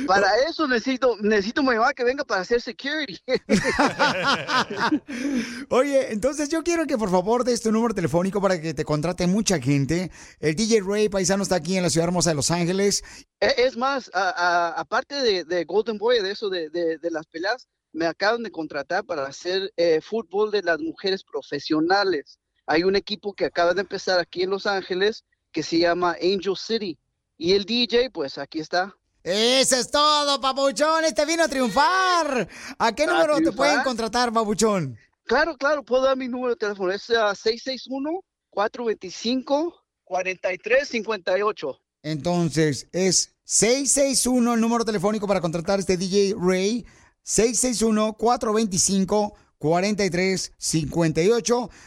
Para eso necesito, necesito mi mamá que venga para hacer security. Oye, entonces yo quiero que por favor des tu número telefónico para que te contrate mucha gente. El DJ Ray Paisano está aquí en la ciudad hermosa de Los Ángeles. E- Es más, aparte de, de Golden Boy, de eso, de, de- de las peleas, me acaban de contratar para hacer eh, fútbol de las mujeres profesionales. Hay un equipo que acaba de empezar aquí en Los Ángeles que se llama Angel City. Y el DJ, pues aquí está. Eso es todo, papuchón. Este vino a triunfar. ¿A qué ¿A número te pueden contratar, papuchón? Claro, claro, puedo dar mi número de teléfono. Es ah, 661-425-4358. Entonces, es 661 el número telefónico para contratar a este DJ Ray. 661-425-4358.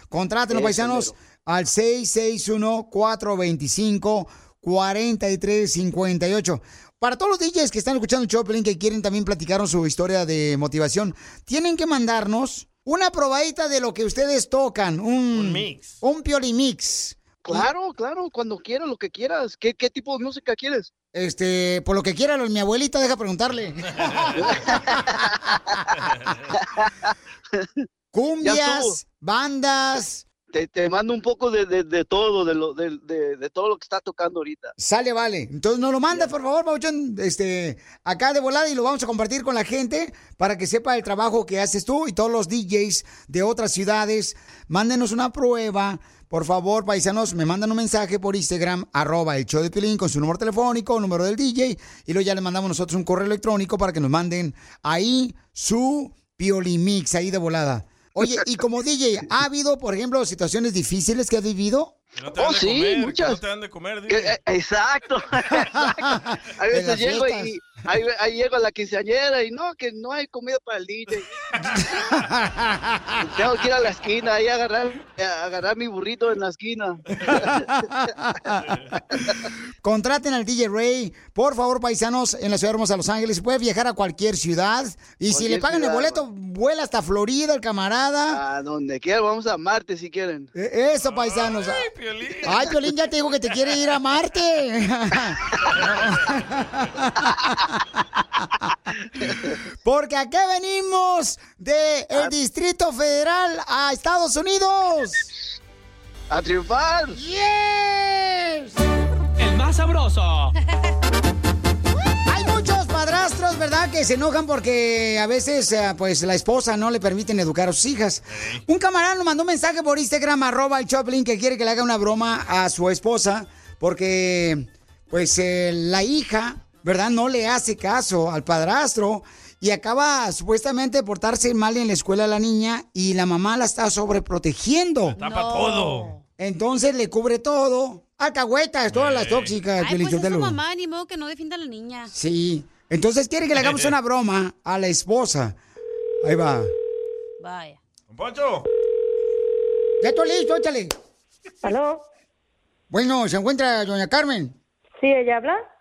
Contrátenlo, Ese paisanos, al 661-425-4358. Para todos los DJs que están escuchando el show, Pelín, que quieren también platicarnos su historia de motivación, tienen que mandarnos una probadita de lo que ustedes tocan. Un, mix. Un pioli mix. Claro, claro, cuando quieras, lo que quieras. ¿Qué, qué tipo de música quieres? Este, por lo que quiera, mi abuelita, deja preguntarle. Cumbias, bandas. Te, te mando un poco de, de- de todo, de, lo, de, de- de todo lo que está tocando ahorita. Sale, vale. Entonces nos lo mandas, por favor, Pauchón, este, acá de volada y lo vamos a compartir con la gente para que sepa el trabajo que haces tú y todos los DJs de otras ciudades. Mándenos una prueba. Por favor, paisanos, me mandan un mensaje por Instagram, arroba el show de Pilín con su número telefónico, número del DJ, y luego ya le mandamos nosotros un correo electrónico para que nos manden ahí su Piolimix, ahí de volada. Oye, y como DJ, ¿ha habido, por ejemplo, situaciones difíciles que has vivido? Que no te dan Oh, de sí, comer, que muchas. no te dan de comer, Que- dile. eh, Exacto. exacto. A veces llego y ahí, ahí llego a la quinceañera y no, que no hay comida para el DJ. Tengo que ir a la esquina ahí a agarrar, a agarrar mi burrito en la esquina. Contraten al DJ Ray, por favor, paisanos, en la ciudad hermosa de Los Ángeles. Puede viajar a cualquier ciudad. Y si le pagan el boleto, vuela hasta Florida, el camarada. A donde quiera, vamos a Marte si quieren. Eh, Eso, paisanos. Ay, Piolín, ya te dijo que te quiere ir a Marte. Porque aquí venimos del el Distrito Federal a Estados Unidos. ¡A triunfar! ¡Yes! El más sabroso. Hay muchos padrastros, ¿verdad? Que se enojan porque a veces, eh, pues, la esposa no le permiten educar a sus hijas. Un camarada nos mandó un mensaje por Instagram, arroba el Choplin, que quiere que le haga una broma a su esposa porque, pues, eh, la hija, ¿verdad? No le hace caso al padrastro y acaba supuestamente de portarse mal en la escuela a la niña y la mamá la está sobreprotegiendo. Tapa todo. Entonces le cubre todo. Alcahuetas, todas las tóxicas. Ay, pues es su mamá, ni modo que no defienda a la niña. Sí. Entonces quiere que le hagamos una broma a la esposa. Ahí va. Vaya. Poncho. Ya estoy listo, échale. ¿Aló? Bueno, ¿se encuentra doña Carmen? Sí, ella habla.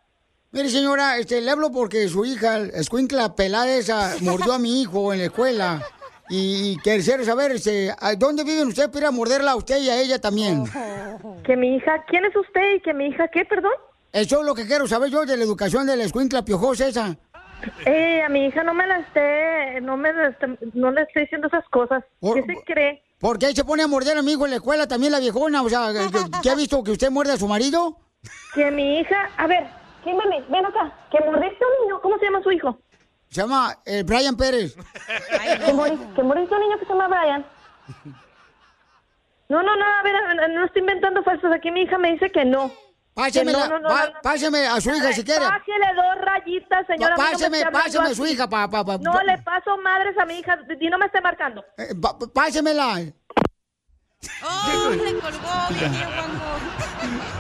Mire, señora, este, le hablo porque su hija, Escuincla pelada esa, mordió a mi hijo en la escuela. Y, y quisiera saber, este, ¿a ¿dónde viven ustedes para ir a morderla a usted y a ella también? Que mi hija, ¿quién es usted y que mi hija qué, perdón? Eso es lo que quiero saber yo de la educación de la escuincla piojosa esa. Eh, a mi hija no me la esté, no me la esté- no le estoy diciendo esas cosas. ¿Qué se cree? ¿Por qué se pone a morder a mi hijo en la escuela también la viejona? O sea, ¿qué- ¿qué ha visto que usted muerde a su marido? Que mi hija, a ver, Kimberly, ven acá, que mordiste a un niño, ¿cómo se llama su hijo? Se llama eh, Brian Pérez. Que, mori- que mordiste a un niño que se llama Brian. No, no, no, a ver, a ver, no estoy inventando falsos, aquí mi hija me dice que no. Páseme, no, la- no, no, pa- no, no. páseme a su hija si quiere. Pásele dos rayitas, señora. Páseme, páseme a su hija, pa, pa, pa- No le paso madres a mi hija y no me esté marcando. Eh, pásemela. ¡Oh, le colgó!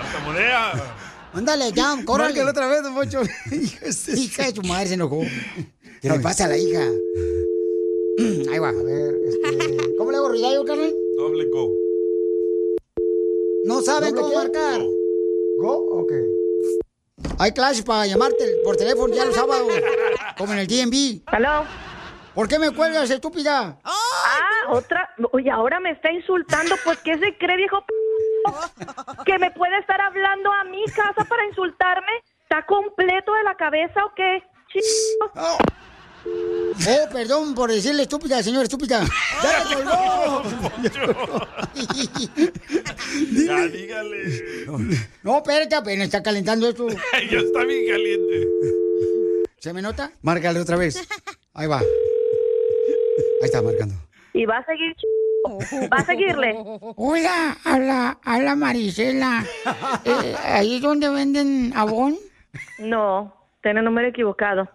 Tartamudea. Ándale, ya, córrele. Márcale otra vez, don Poncho. hija de su madre se enojó. ¿Qué le pasa a la hija? Ahí va, a ver. Este, ¿Cómo le hago yo, Carmen? Doble go. No saben ¿Doble cómo qué? marcar. ¿Go? Ok. Hay clases para llamarte por teléfono ya los sábados, como en el DMV. ¿Aló? ¿Por qué me cuelgas, estúpida? Ah, otra. Oye, ahora me está insultando. Pues, ¿qué se cree, viejo? p- ¿Que me puede estar hablando a mi casa para insultarme? ¿Está completo de la cabeza o qué? Chico. Oh, perdón por decirle estúpida, señora estúpida. ¡Ya te colgó! Ya, dígale. No, espérate, apenas está calentando esto. ya está bien caliente. ¿Se me nota? Márcale otra vez. Ahí va. Ahí está marcando. ¿Y va a seguir? ¿Va a seguirle? Hola, habla, habla Marisela. Eh, ¿Ahí es donde venden abón? No, tiene el número equivocado.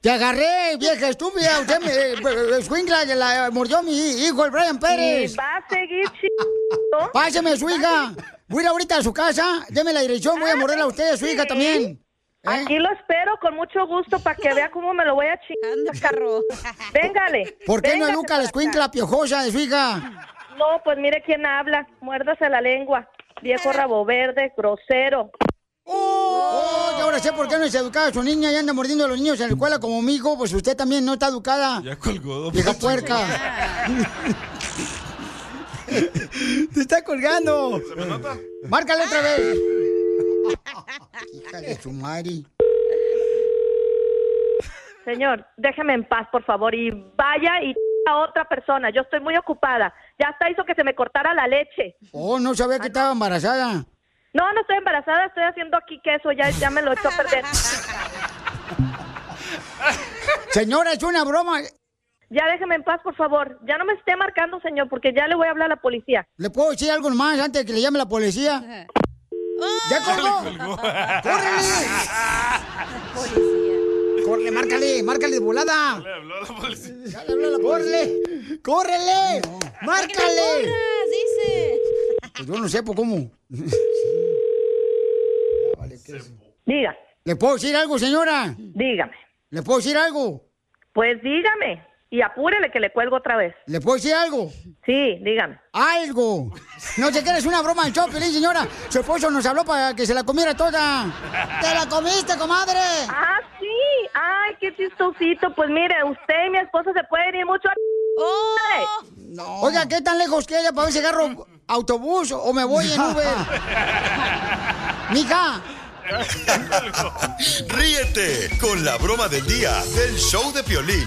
Te agarré, vieja estúpida. Usted me. eh, Escuincla, que la mordió mi hijo, el Brian Pérez. ¿Y va a seguir, ch- Páseme su hija. Voy a ir ahorita a su casa. Deme la dirección. Voy a morderla a usted, a su hija también. Aquí lo espero con mucho gusto para que vea cómo me lo voy a chingar, carro. Véngale. ¿Por qué no educa la escuincla piojosa de su hija? No, pues mire quién habla. Muérdase la lengua. Viejo rabo verde, grosero. Oh, y ahora sé por qué no es educada su niña y anda mordiendo a los niños en la escuela como mi hijo. Pues usted también no está educada. Ya colgó. Vieja puerca. Te está colgando. ¿Se me nota? Márcale otra vez. Hija de su madre. Señor, déjeme en paz, por favor, y vaya y a otra persona. Yo estoy muy ocupada. Ya hasta hizo que se me cortara la leche. Oh, no sabía que estaba embarazada. No, no estoy embarazada, estoy haciendo aquí queso, ya, ya me lo echó a perder. Señora, es una broma. Ya déjeme en paz, por favor. Ya no me esté marcando, señor, porque ya le voy a hablar a la policía. ¿Le puedo decir algo más antes de que le llame la policía? ¡Ya colgó! ¡Córrele! ¡Córrele, márcale! ¡Márcale de volada! Le habló a la policía. ¡Córrele! ¡Córrele! ¡Márcale! dice! Pues yo no sé por cómo. Diga. ¿Le puedo decir algo, señora? Dígame. ¿Le puedo decir algo? Pues dígame. Y apúrele que le cuelgo otra vez. ¿Le puedo decir algo? Sí, dígame. Algo. No sé qué es una broma del show, Piolín, señora. Su esposo nos habló para que se la comiera toda. ¡Te la comiste, comadre! Ah, sí. Ay, qué chistosito. Pues mire, usted y mi esposo se pueden ir mucho a... No. Oiga, ¿qué tan lejos queda para ver si agarro autobús o me voy en Uber? Mija. Ríete con la broma del día del show de Piolín.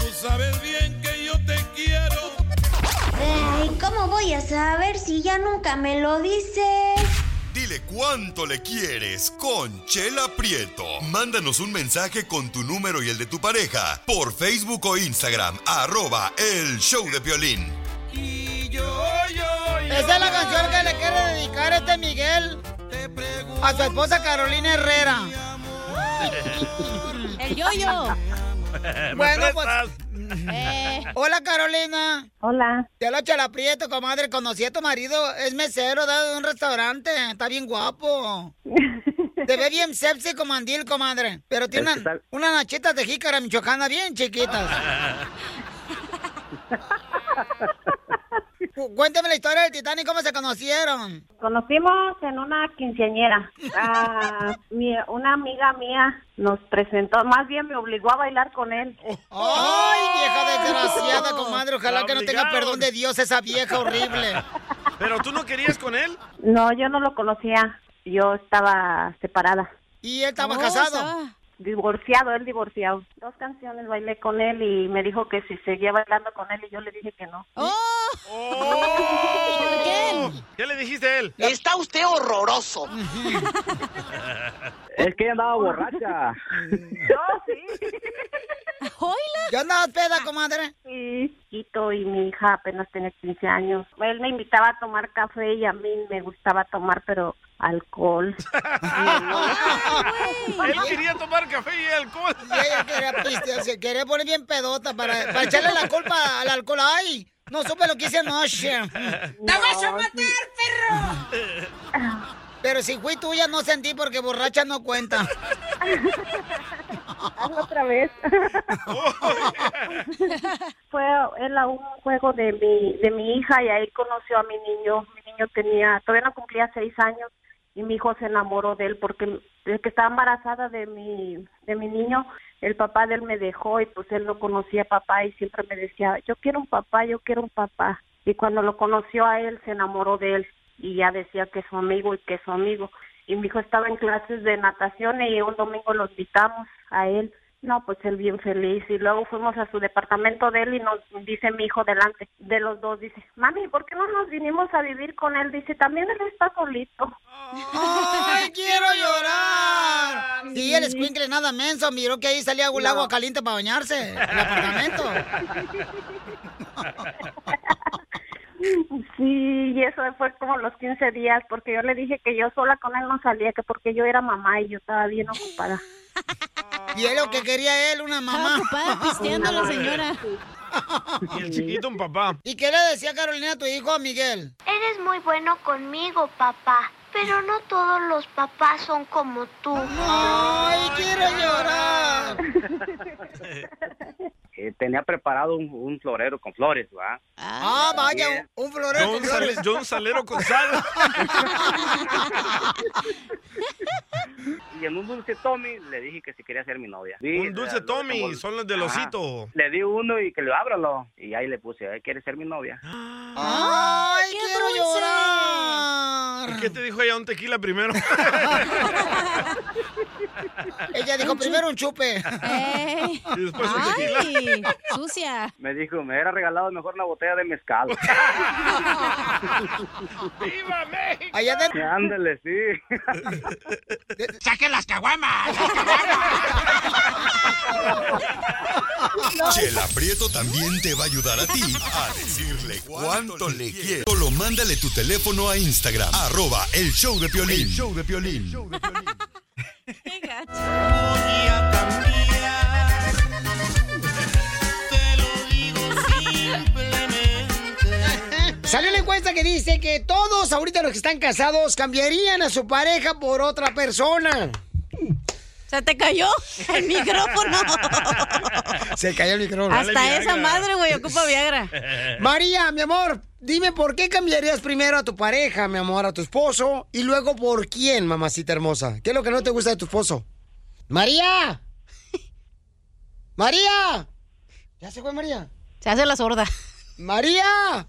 Tú sabes bien que yo te quiero. Ay, ¿cómo voy a saber si ya nunca me lo dices? Dile cuánto le quieres con Chela Prieto. Mándanos un mensaje con tu número y el de tu pareja por Facebook o Instagram, arroba el show de violín. Esa es la canción que le quiere dedicar este Miguel a su esposa Carolina Herrera. El yoyo. Bueno, pues. Hola, Carolina. Hola. Te lo Chela Prieto, comadre. Conocí a tu marido. Es mesero de un restaurante. Está bien guapo. Te ve bien sepsi comandil, comadre. Pero tiene Es que una, unas nachitas de jícara michoacana bien chiquitas. Cu- Cuéntame la historia del Titanic, ¿cómo se conocieron? Conocimos en una quinceañera. Ah, mi- una amiga mía nos presentó, más bien me obligó a bailar con él. ¡Ay, vieja desgraciada, comadre! Ojalá que no tenga perdón de Dios esa vieja horrible. ¿Pero tú no querías con él? No, yo no lo conocía. Yo estaba separada. ¿Y él estaba Oh, casado? Divorciado, él divorciado. Dos canciones bailé con él y me dijo que si seguía bailando con él y yo le dije que no. ¿Qué le dijiste a él? Está usted horroroso. Es que ella andaba borracha. Yo sí. ¿Ya andabas peda, comadre? Sí, Quito y mi hija apenas tenía 15 años. Él me invitaba a tomar café y a mí me gustaba tomar, pero alcohol. Él quería tomar café y alcohol. Y ella quería pistear, se quería poner bien pedota para, para echarle la culpa al alcohol. ¡Ay! No supe lo que hice anoche. ¡Te vas a matar, perro! Pero si fui tuya, no sentí porque borracha no cuenta. Hazlo otra vez. Fue él a un juego de mi, de mi hija y ahí conoció a mi niño. Mi niño tenía, todavía no cumplía seis años y mi hijo se enamoró de él porque desde que estaba embarazada de mi, de mi niño, el papá de él me dejó y pues él no conocía a papá y siempre me decía, yo quiero un papá, yo quiero un papá. Y cuando lo conoció a él, se enamoró de él y ya decía que es su amigo y que es su amigo. Y mi hijo estaba en clases de natación y un domingo lo invitamos a él. No, pues él bien feliz. Y luego fuimos a su departamento de él y nos dice mi hijo delante de los dos, dice, mami, ¿por qué no nos vinimos a vivir con él? Dice, también él está solito. ¡Ay, quiero llorar! Sí, el escuincle nada menso, miró que ahí salía un No. agua caliente para bañarse, el apartamento. Sí, y eso fue como los 15 días, porque yo le dije que yo sola con él no salía, que porque yo era mamá y yo estaba bien ocupada. Y es lo que quería él, una mamá. ocupada pisteando la señora. Y el chiquito un papá. ¿Y qué le decía Carolina a tu hijo, a Miguel? Eres muy bueno conmigo, papá. Pero no todos los papás son como tú. ¡Ay, quiero llorar! eh, tenía preparado un, un florero con flores, ¿va? Ah, vaya, un, un florero con flores. yo un salero con sal. Y en un dulce Tommy le dije que si quería ser mi novia. Sí, Un dulce Tommy, como- son los del Ajá. osito. Le di uno y que lo ábralo. Y ahí le puse, "Eh, ¿quieres ser mi novia? ¡Ay, quiero llorar! ¿Por qué te dijo ella un tequila primero? Ella dijo primero un chupe. Y después un tequila. Ay, sucia. Me dijo, me hubiera regalado mejor una botella de mezcal. ¡Viva México! Allá de... Ándale, sí. ¡Saquen las caguamas! Chela Prieto también te va a ayudar a ti a decirle cuánto le quiere. Solo mándale tu teléfono a Instagram, arroba el show de Piolín. El show de Piolín. Salió la encuesta que dice que todos ahorita los que están casados cambiarían a su pareja por otra persona. Se te cayó el micrófono. Se cayó el micrófono. Hasta esa madre, güey, ocupa Viagra. María, mi amor, dime por qué cambiarías primero a tu pareja, mi amor, a tu esposo, y luego por quién, mamacita hermosa. ¿Qué es lo que no te gusta de tu esposo? María. María. ¿Ya se fue María? Se hace la sorda. María.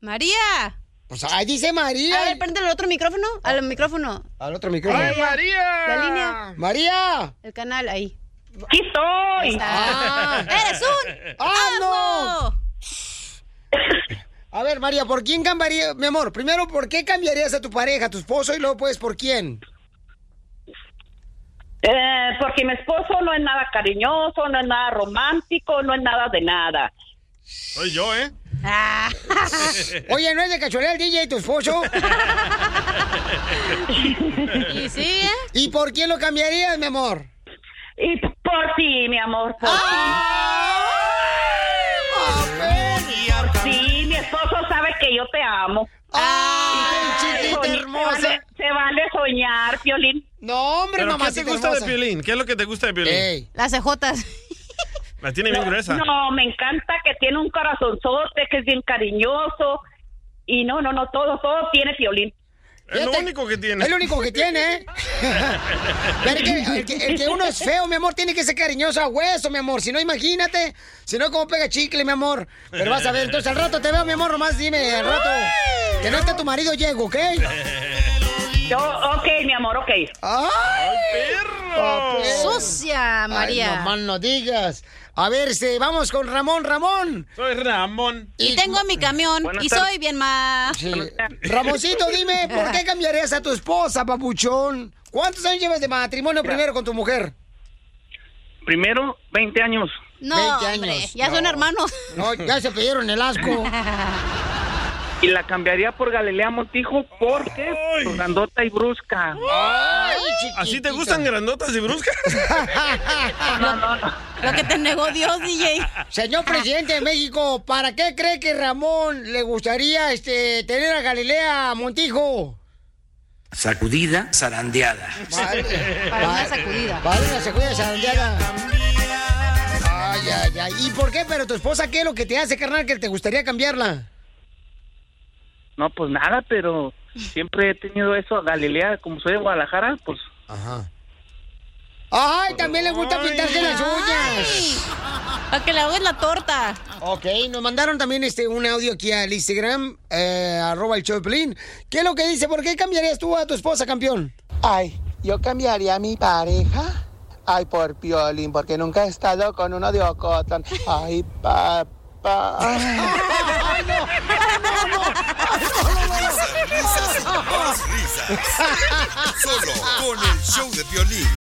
María. Pues ahí dice María. A ver, prende el otro micrófono. Al micrófono. Al otro micrófono. La línea. María. El canal, ahí. ¡Aquí estoy! Ah. ¡Eres un ¡Ah, A ver, María, ¿por quién cambiaría, mi amor? Primero, ¿por qué cambiarías a tu pareja, a tu esposo, y luego, pues, ¿por quién? Eh, porque mi esposo no es nada cariñoso, no es nada romántico, no es nada de nada. Soy yo, ¿eh? Oye, ¿no es de cachorrea el DJ tu esposo? ¿Y sí, eh? ¿Y por quién lo cambiarías, mi amor? Y por ti, mi amor, por ti. Por ti, mi esposo sabe que yo te amo. ¡Ay, chiquita soñ- hermosa! Se vale, se vale soñar, Piolín. No, hombre, ¿Pero qué te gusta de Piolín? ¿Qué es lo que te gusta de Piolín? Las cejotas. La tiene bien gruesa. No, me encanta que tiene un corazonzote, que es bien cariñoso. Y no, no, no, todo, todo tiene Piolín. Es lo único que tiene. Es lo único que tiene, ¿eh? Pero el, que, el que- el que uno es feo, mi amor, tiene que ser cariñoso a hueso, mi amor. Si no, imagínate. Si no, como pega chicle, mi amor. Pero vas a ver, entonces al rato te veo, mi amor, nomás dime, al rato. Que no esté tu marido, llego, ¿ok? Yo, ok, mi amor, ok. ¡Ay, perro! Sucia, María. Ay, no no digas. A ver, este, vamos con Ramón, Ramón. Soy Ramón. Y tengo mi camión y tardes. soy bien más. Ramoncito, dime, ¿por qué cambiarías a tu esposa, papuchón? ¿Cuántos años llevas de matrimonio primero con tu mujer? Primero, 20 años. No, 20 hombre, años. ya son No. hermanos. No, ya se pidieron el asco. Y la cambiaría por Galilea Montijo porque por grandota y brusca. Ay, ¿Así te gustan grandotas y bruscas? Lo que te negó Dios, DJ. Señor presidente de México, ¿para qué cree que Ramón le gustaría este, tener a Galilea Montijo? Sacudida, zarandeada. Para una sacudida. Para una sacudida zarandeada. Ay, ay, ay. ¿Y por qué? Pero tu esposa, ¿qué es lo que te hace, carnal, que te gustaría cambiarla? No, pues nada, pero siempre he tenido eso a Galilea, como soy de Guadalajara, pues... Ajá. Ay, también le gusta pintarse las uñas. Para que le hagas la torta. Ok, nos mandaron también este un audio aquí al Instagram, eh, arroba el Pelín. ¿Qué es lo que dice? ¿Por qué cambiarías tú a tu esposa, campeón? Ay, yo cambiaría a mi pareja. Ay, por Piolín, porque nunca he estado con uno de Ocotlán. Ay, papá. Ay, no, no, no. Risas, risas y más risas. Solo con el show de Piolín.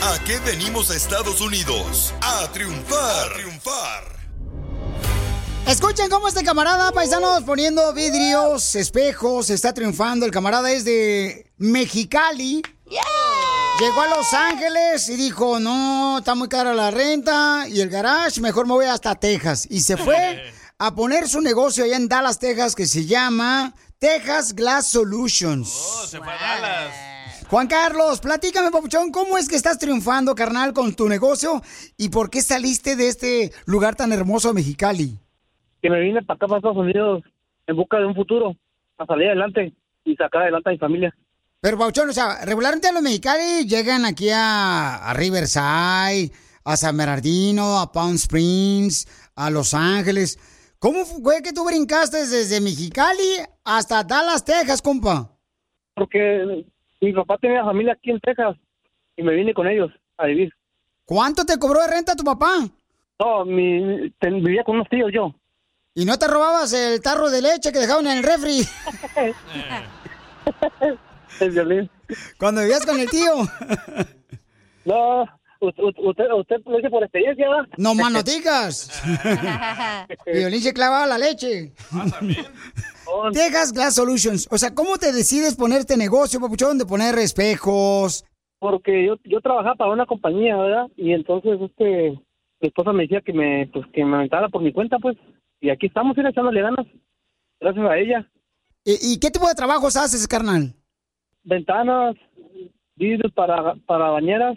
¿A qué venimos a Estados Unidos? A triunfar. A triunfar. Escuchen cómo este camarada, paisanos, poniendo vidrios, espejos, está triunfando. El camarada es de Mexicali. Llegó a Los Ángeles y dijo, no, está muy cara la renta y el garage, mejor me voy hasta Texas. Y se fue a poner su negocio allá en Dallas, Texas, que se llama Texas Glass Solutions. Oh, se fue a Dallas. Juan Carlos, platícame, papuchón, ¿cómo es que estás triunfando, carnal, con tu negocio? ¿Y por qué saliste de este lugar tan hermoso de Mexicali? Que me vine para acá, para Estados Unidos, en busca de un futuro, a salir adelante y sacar adelante a mi familia. Pero, Papuchón, o sea, regularmente los mexicanos llegan aquí a, a Riverside, a San Bernardino, a Palm Springs, a Los Ángeles. ¿Cómo fue que tú brincaste desde Mexicali hasta Dallas, Texas, compa? Porque mi papá tenía familia aquí en Texas y me vine con ellos a vivir. ¿Cuánto te cobró de renta tu papá? No, mi, vivía con unos tíos yo. ¿Y no te robabas el tarro de leche que dejaban en el refri? El violín. Cuando vivías con el tío. No, usted, usted, usted lo dice por experiencia, ¿verdad? No más noticas. Violín se clavaba la leche. Texas Glass Solutions. O sea, ¿cómo te decides poner este negocio, papuchón, de poner espejos? Porque yo, yo trabajaba para una compañía, ¿verdad? Y entonces, este, mi esposa me decía que me, pues, que me aventara por mi cuenta, pues. Y aquí estamos, ir echándole ganas. Gracias a ella. ¿Y, y qué tipo de trabajos haces, carnal? Ventanas, vidrios para, para bañeras,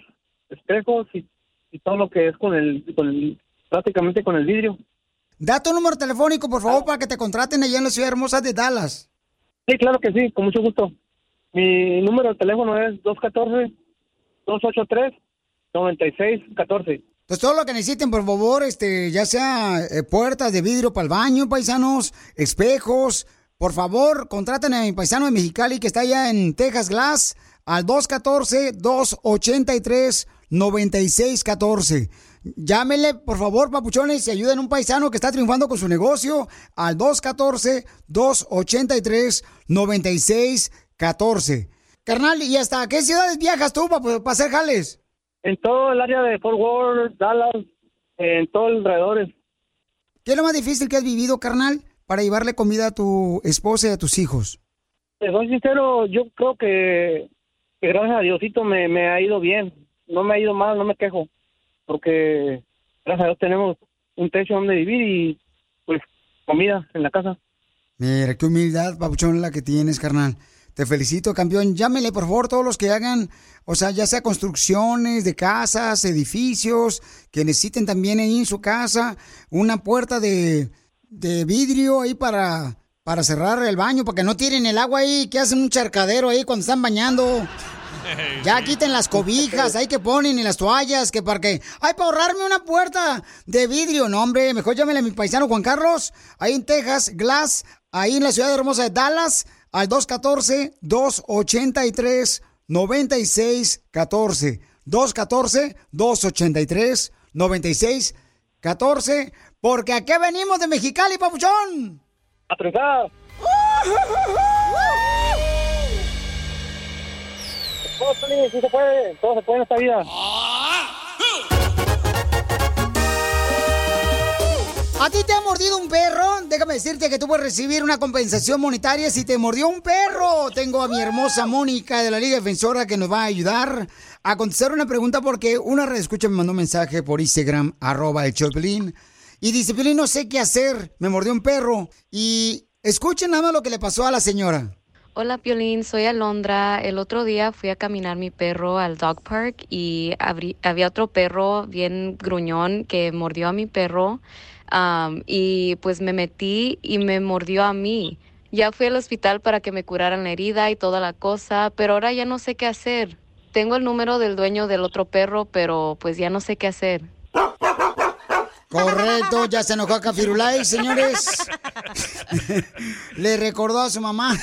espejos y, y todo lo que es con el, con el, prácticamente con el vidrio. Da tu número telefónico, por favor, para que te contraten allá en la ciudad hermosa de Dallas. Sí, claro que sí, con mucho gusto. Mi número de teléfono es 214-283-9614. Pues todo lo que necesiten, por favor, este, ya sea eh, puertas de vidrio para el baño, paisanos, espejos. Por favor, contraten a mi paisano de Mexicali que está allá en Texas Glass al 214-283-9614. Llámenle, por favor, papuchones, y ayuden a un paisano que está triunfando con su negocio al 214-283-9614. Carnal, ¿y hasta qué ciudades viajas tú para hacer jales? En todo el área de Fort Worth, Dallas, en todo el alrededor. ¿Qué es lo más difícil que has vivido, carnal, para llevarle comida a tu esposa y a tus hijos? Te soy sincero, yo creo que, que gracias a Diosito me, me ha ido bien. No me ha ido mal, no me quejo. Porque gracias a Dios tenemos un techo donde vivir y pues comida en la casa. Mira, qué humildad, papuchón, la que tienes, carnal. Te felicito, campeón. Llámele, por favor, todos los que hagan, o sea, ya sea construcciones de casas, edificios, que necesiten también ahí en su casa una puerta de, de vidrio ahí para, para cerrar el baño, para que no tiren el agua ahí, que hacen un charcadero ahí cuando están bañando. Ya quiten las cobijas, ahí que ponen y las toallas, que para que... Ay, para ahorrarme una puerta de vidrio. No, hombre, mejor llámele a mi paisano Juan Carlos, ahí en Texas, Glass, ahí en la ciudad hermosa de Dallas, al 214-283-9614. 214-283-9614. Porque aquí venimos de Mexicali, papuchón. ¡A Piolín, sí se puede, todo se puede en esta vida. ¿A ti te ha mordido un perro? Déjame decirte que tú puedes recibir una compensación monetaria si te mordió un perro. Tengo a mi hermosa Mónica de la Liga Defensora que nos va a ayudar a contestar una pregunta porque una red escucha me mandó un mensaje por Instagram, arroba el Choplin, y dice, Pelín, no sé qué hacer, me mordió un perro. Y escuchen nada más lo que le pasó a la señora. Hola Piolín, soy Alondra. El otro día fui a caminar mi perro al dog park y había otro perro bien gruñón que mordió a mi perro am, y pues me metí y me mordió a mí. Ya fui al hospital para que me curaran la herida y toda la cosa, pero ahora ya no sé qué hacer. tengo el número del dueño del otro perro, pero pues ya no sé qué hacer. Correcto, ya se enojó acá Firulais, señores. Le recordó a su mamá.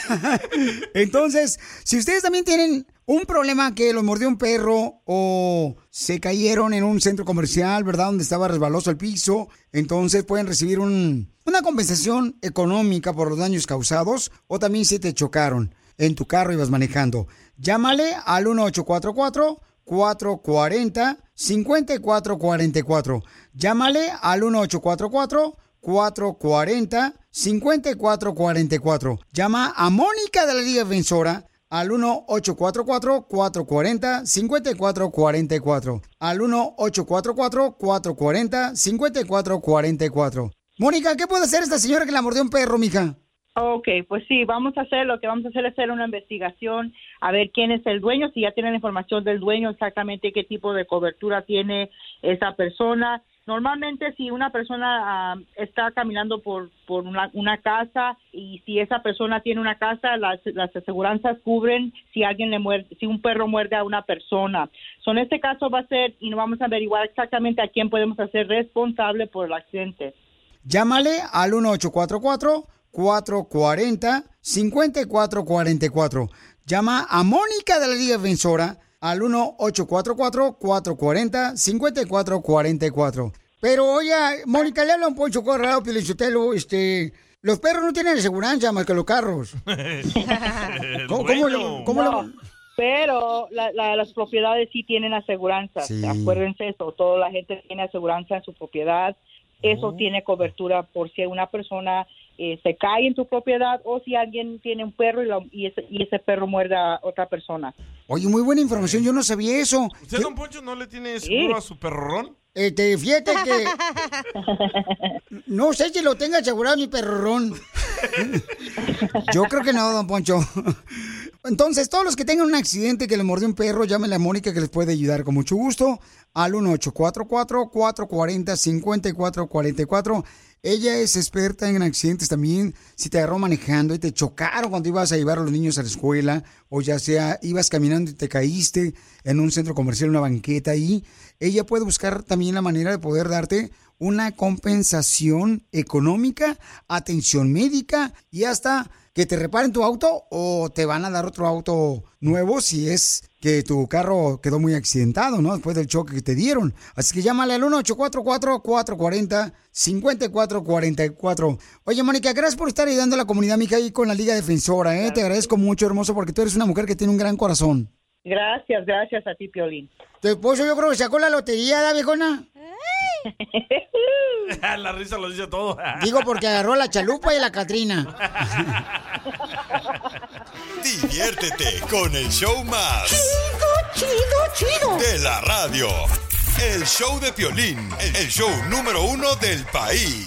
Entonces, si ustedes también tienen un problema que los mordió un perro o se cayeron en un centro comercial, ¿verdad? Donde estaba resbaloso el piso, entonces pueden recibir un- una compensación económica por los daños causados o también si te chocaron en tu carro y vas manejando. Llámale al 1844 440-5444. Llámale al 1844-440-5444. Llama a Mónica de la Liga Defensora al 1844-440-5444. Al 1844-440-5444. Mónica, ¿qué puede hacer esta señora que la mordió un perro, mija? Ok, pues sí, vamos a hacer lo que vamos a hacer es hacer una investigación, a ver quién es el dueño, si ya tienen información del dueño, exactamente qué tipo de cobertura tiene esa persona. Normalmente si una persona ah, está caminando por, por una, una casa y si esa persona tiene una casa, las, las aseguranzas cubren si alguien le muerde, si un perro muerde a una persona. So, en este caso va a ser, y nos vamos a averiguar exactamente a quién podemos hacer responsable por el accidente. Llámale al 1844-440-5444. Llama a Mónica de la Liga Defensora al 1844-440-5444. Pero oye, Mónica, le habla un Poncho Corrado, Pilichotelo, este... Los perros no tienen aseguranza más que los carros. ¿Cómo- cómo lo- cómo lo- Pero la- la- las propiedades sí tienen aseguranza. Sí. Acuérdense eso, toda la gente tiene aseguranza en su propiedad. Eso tiene cobertura por si una persona eh, se cae en tu propiedad o si alguien tiene un perro y, lo- y ese, y ese perro muerde a otra persona. Oye, muy buena información, yo no sabía eso. ¿Usted, don Poncho, no le tiene seguro a su perrón? Este, fíjate que... No sé si lo tenga asegurado mi perrón. Yo creo que no, don Poncho. Entonces, todos los que tengan un accidente que le mordió un perro, llámenle a Mónica que les puede ayudar con mucho gusto al 1844-440-5444. Ella es experta en accidentes también. Si te agarró manejando y te chocaron cuando ibas a llevar a los niños a la escuela, o ya sea ibas caminando y te caíste en un centro comercial, una banqueta ahí, ella puede buscar también la manera de poder darte una compensación económica, atención médica y hasta que te reparen tu auto o te van a dar otro auto nuevo si es que tu carro quedó muy accidentado, ¿no? Después del choque que te dieron. Así que llámale al 1844-440-5444. Oye, Mónica, gracias por estar ayudando a la comunidad mija ahí con la Liga Defensora, ¿eh? Te agradezco mucho, hermoso, porque tú eres una mujer que tiene un gran corazón. Gracias, gracias a ti, Piolín. Tu esposo yo creo que sacó la lotería, ¿da, viejona? la risa lo dice todo. Digo porque agarró la chalupa y la Catrina. Diviértete con el show más. Chido, chido, De la radio. El show de Piolín, el show número uno del país.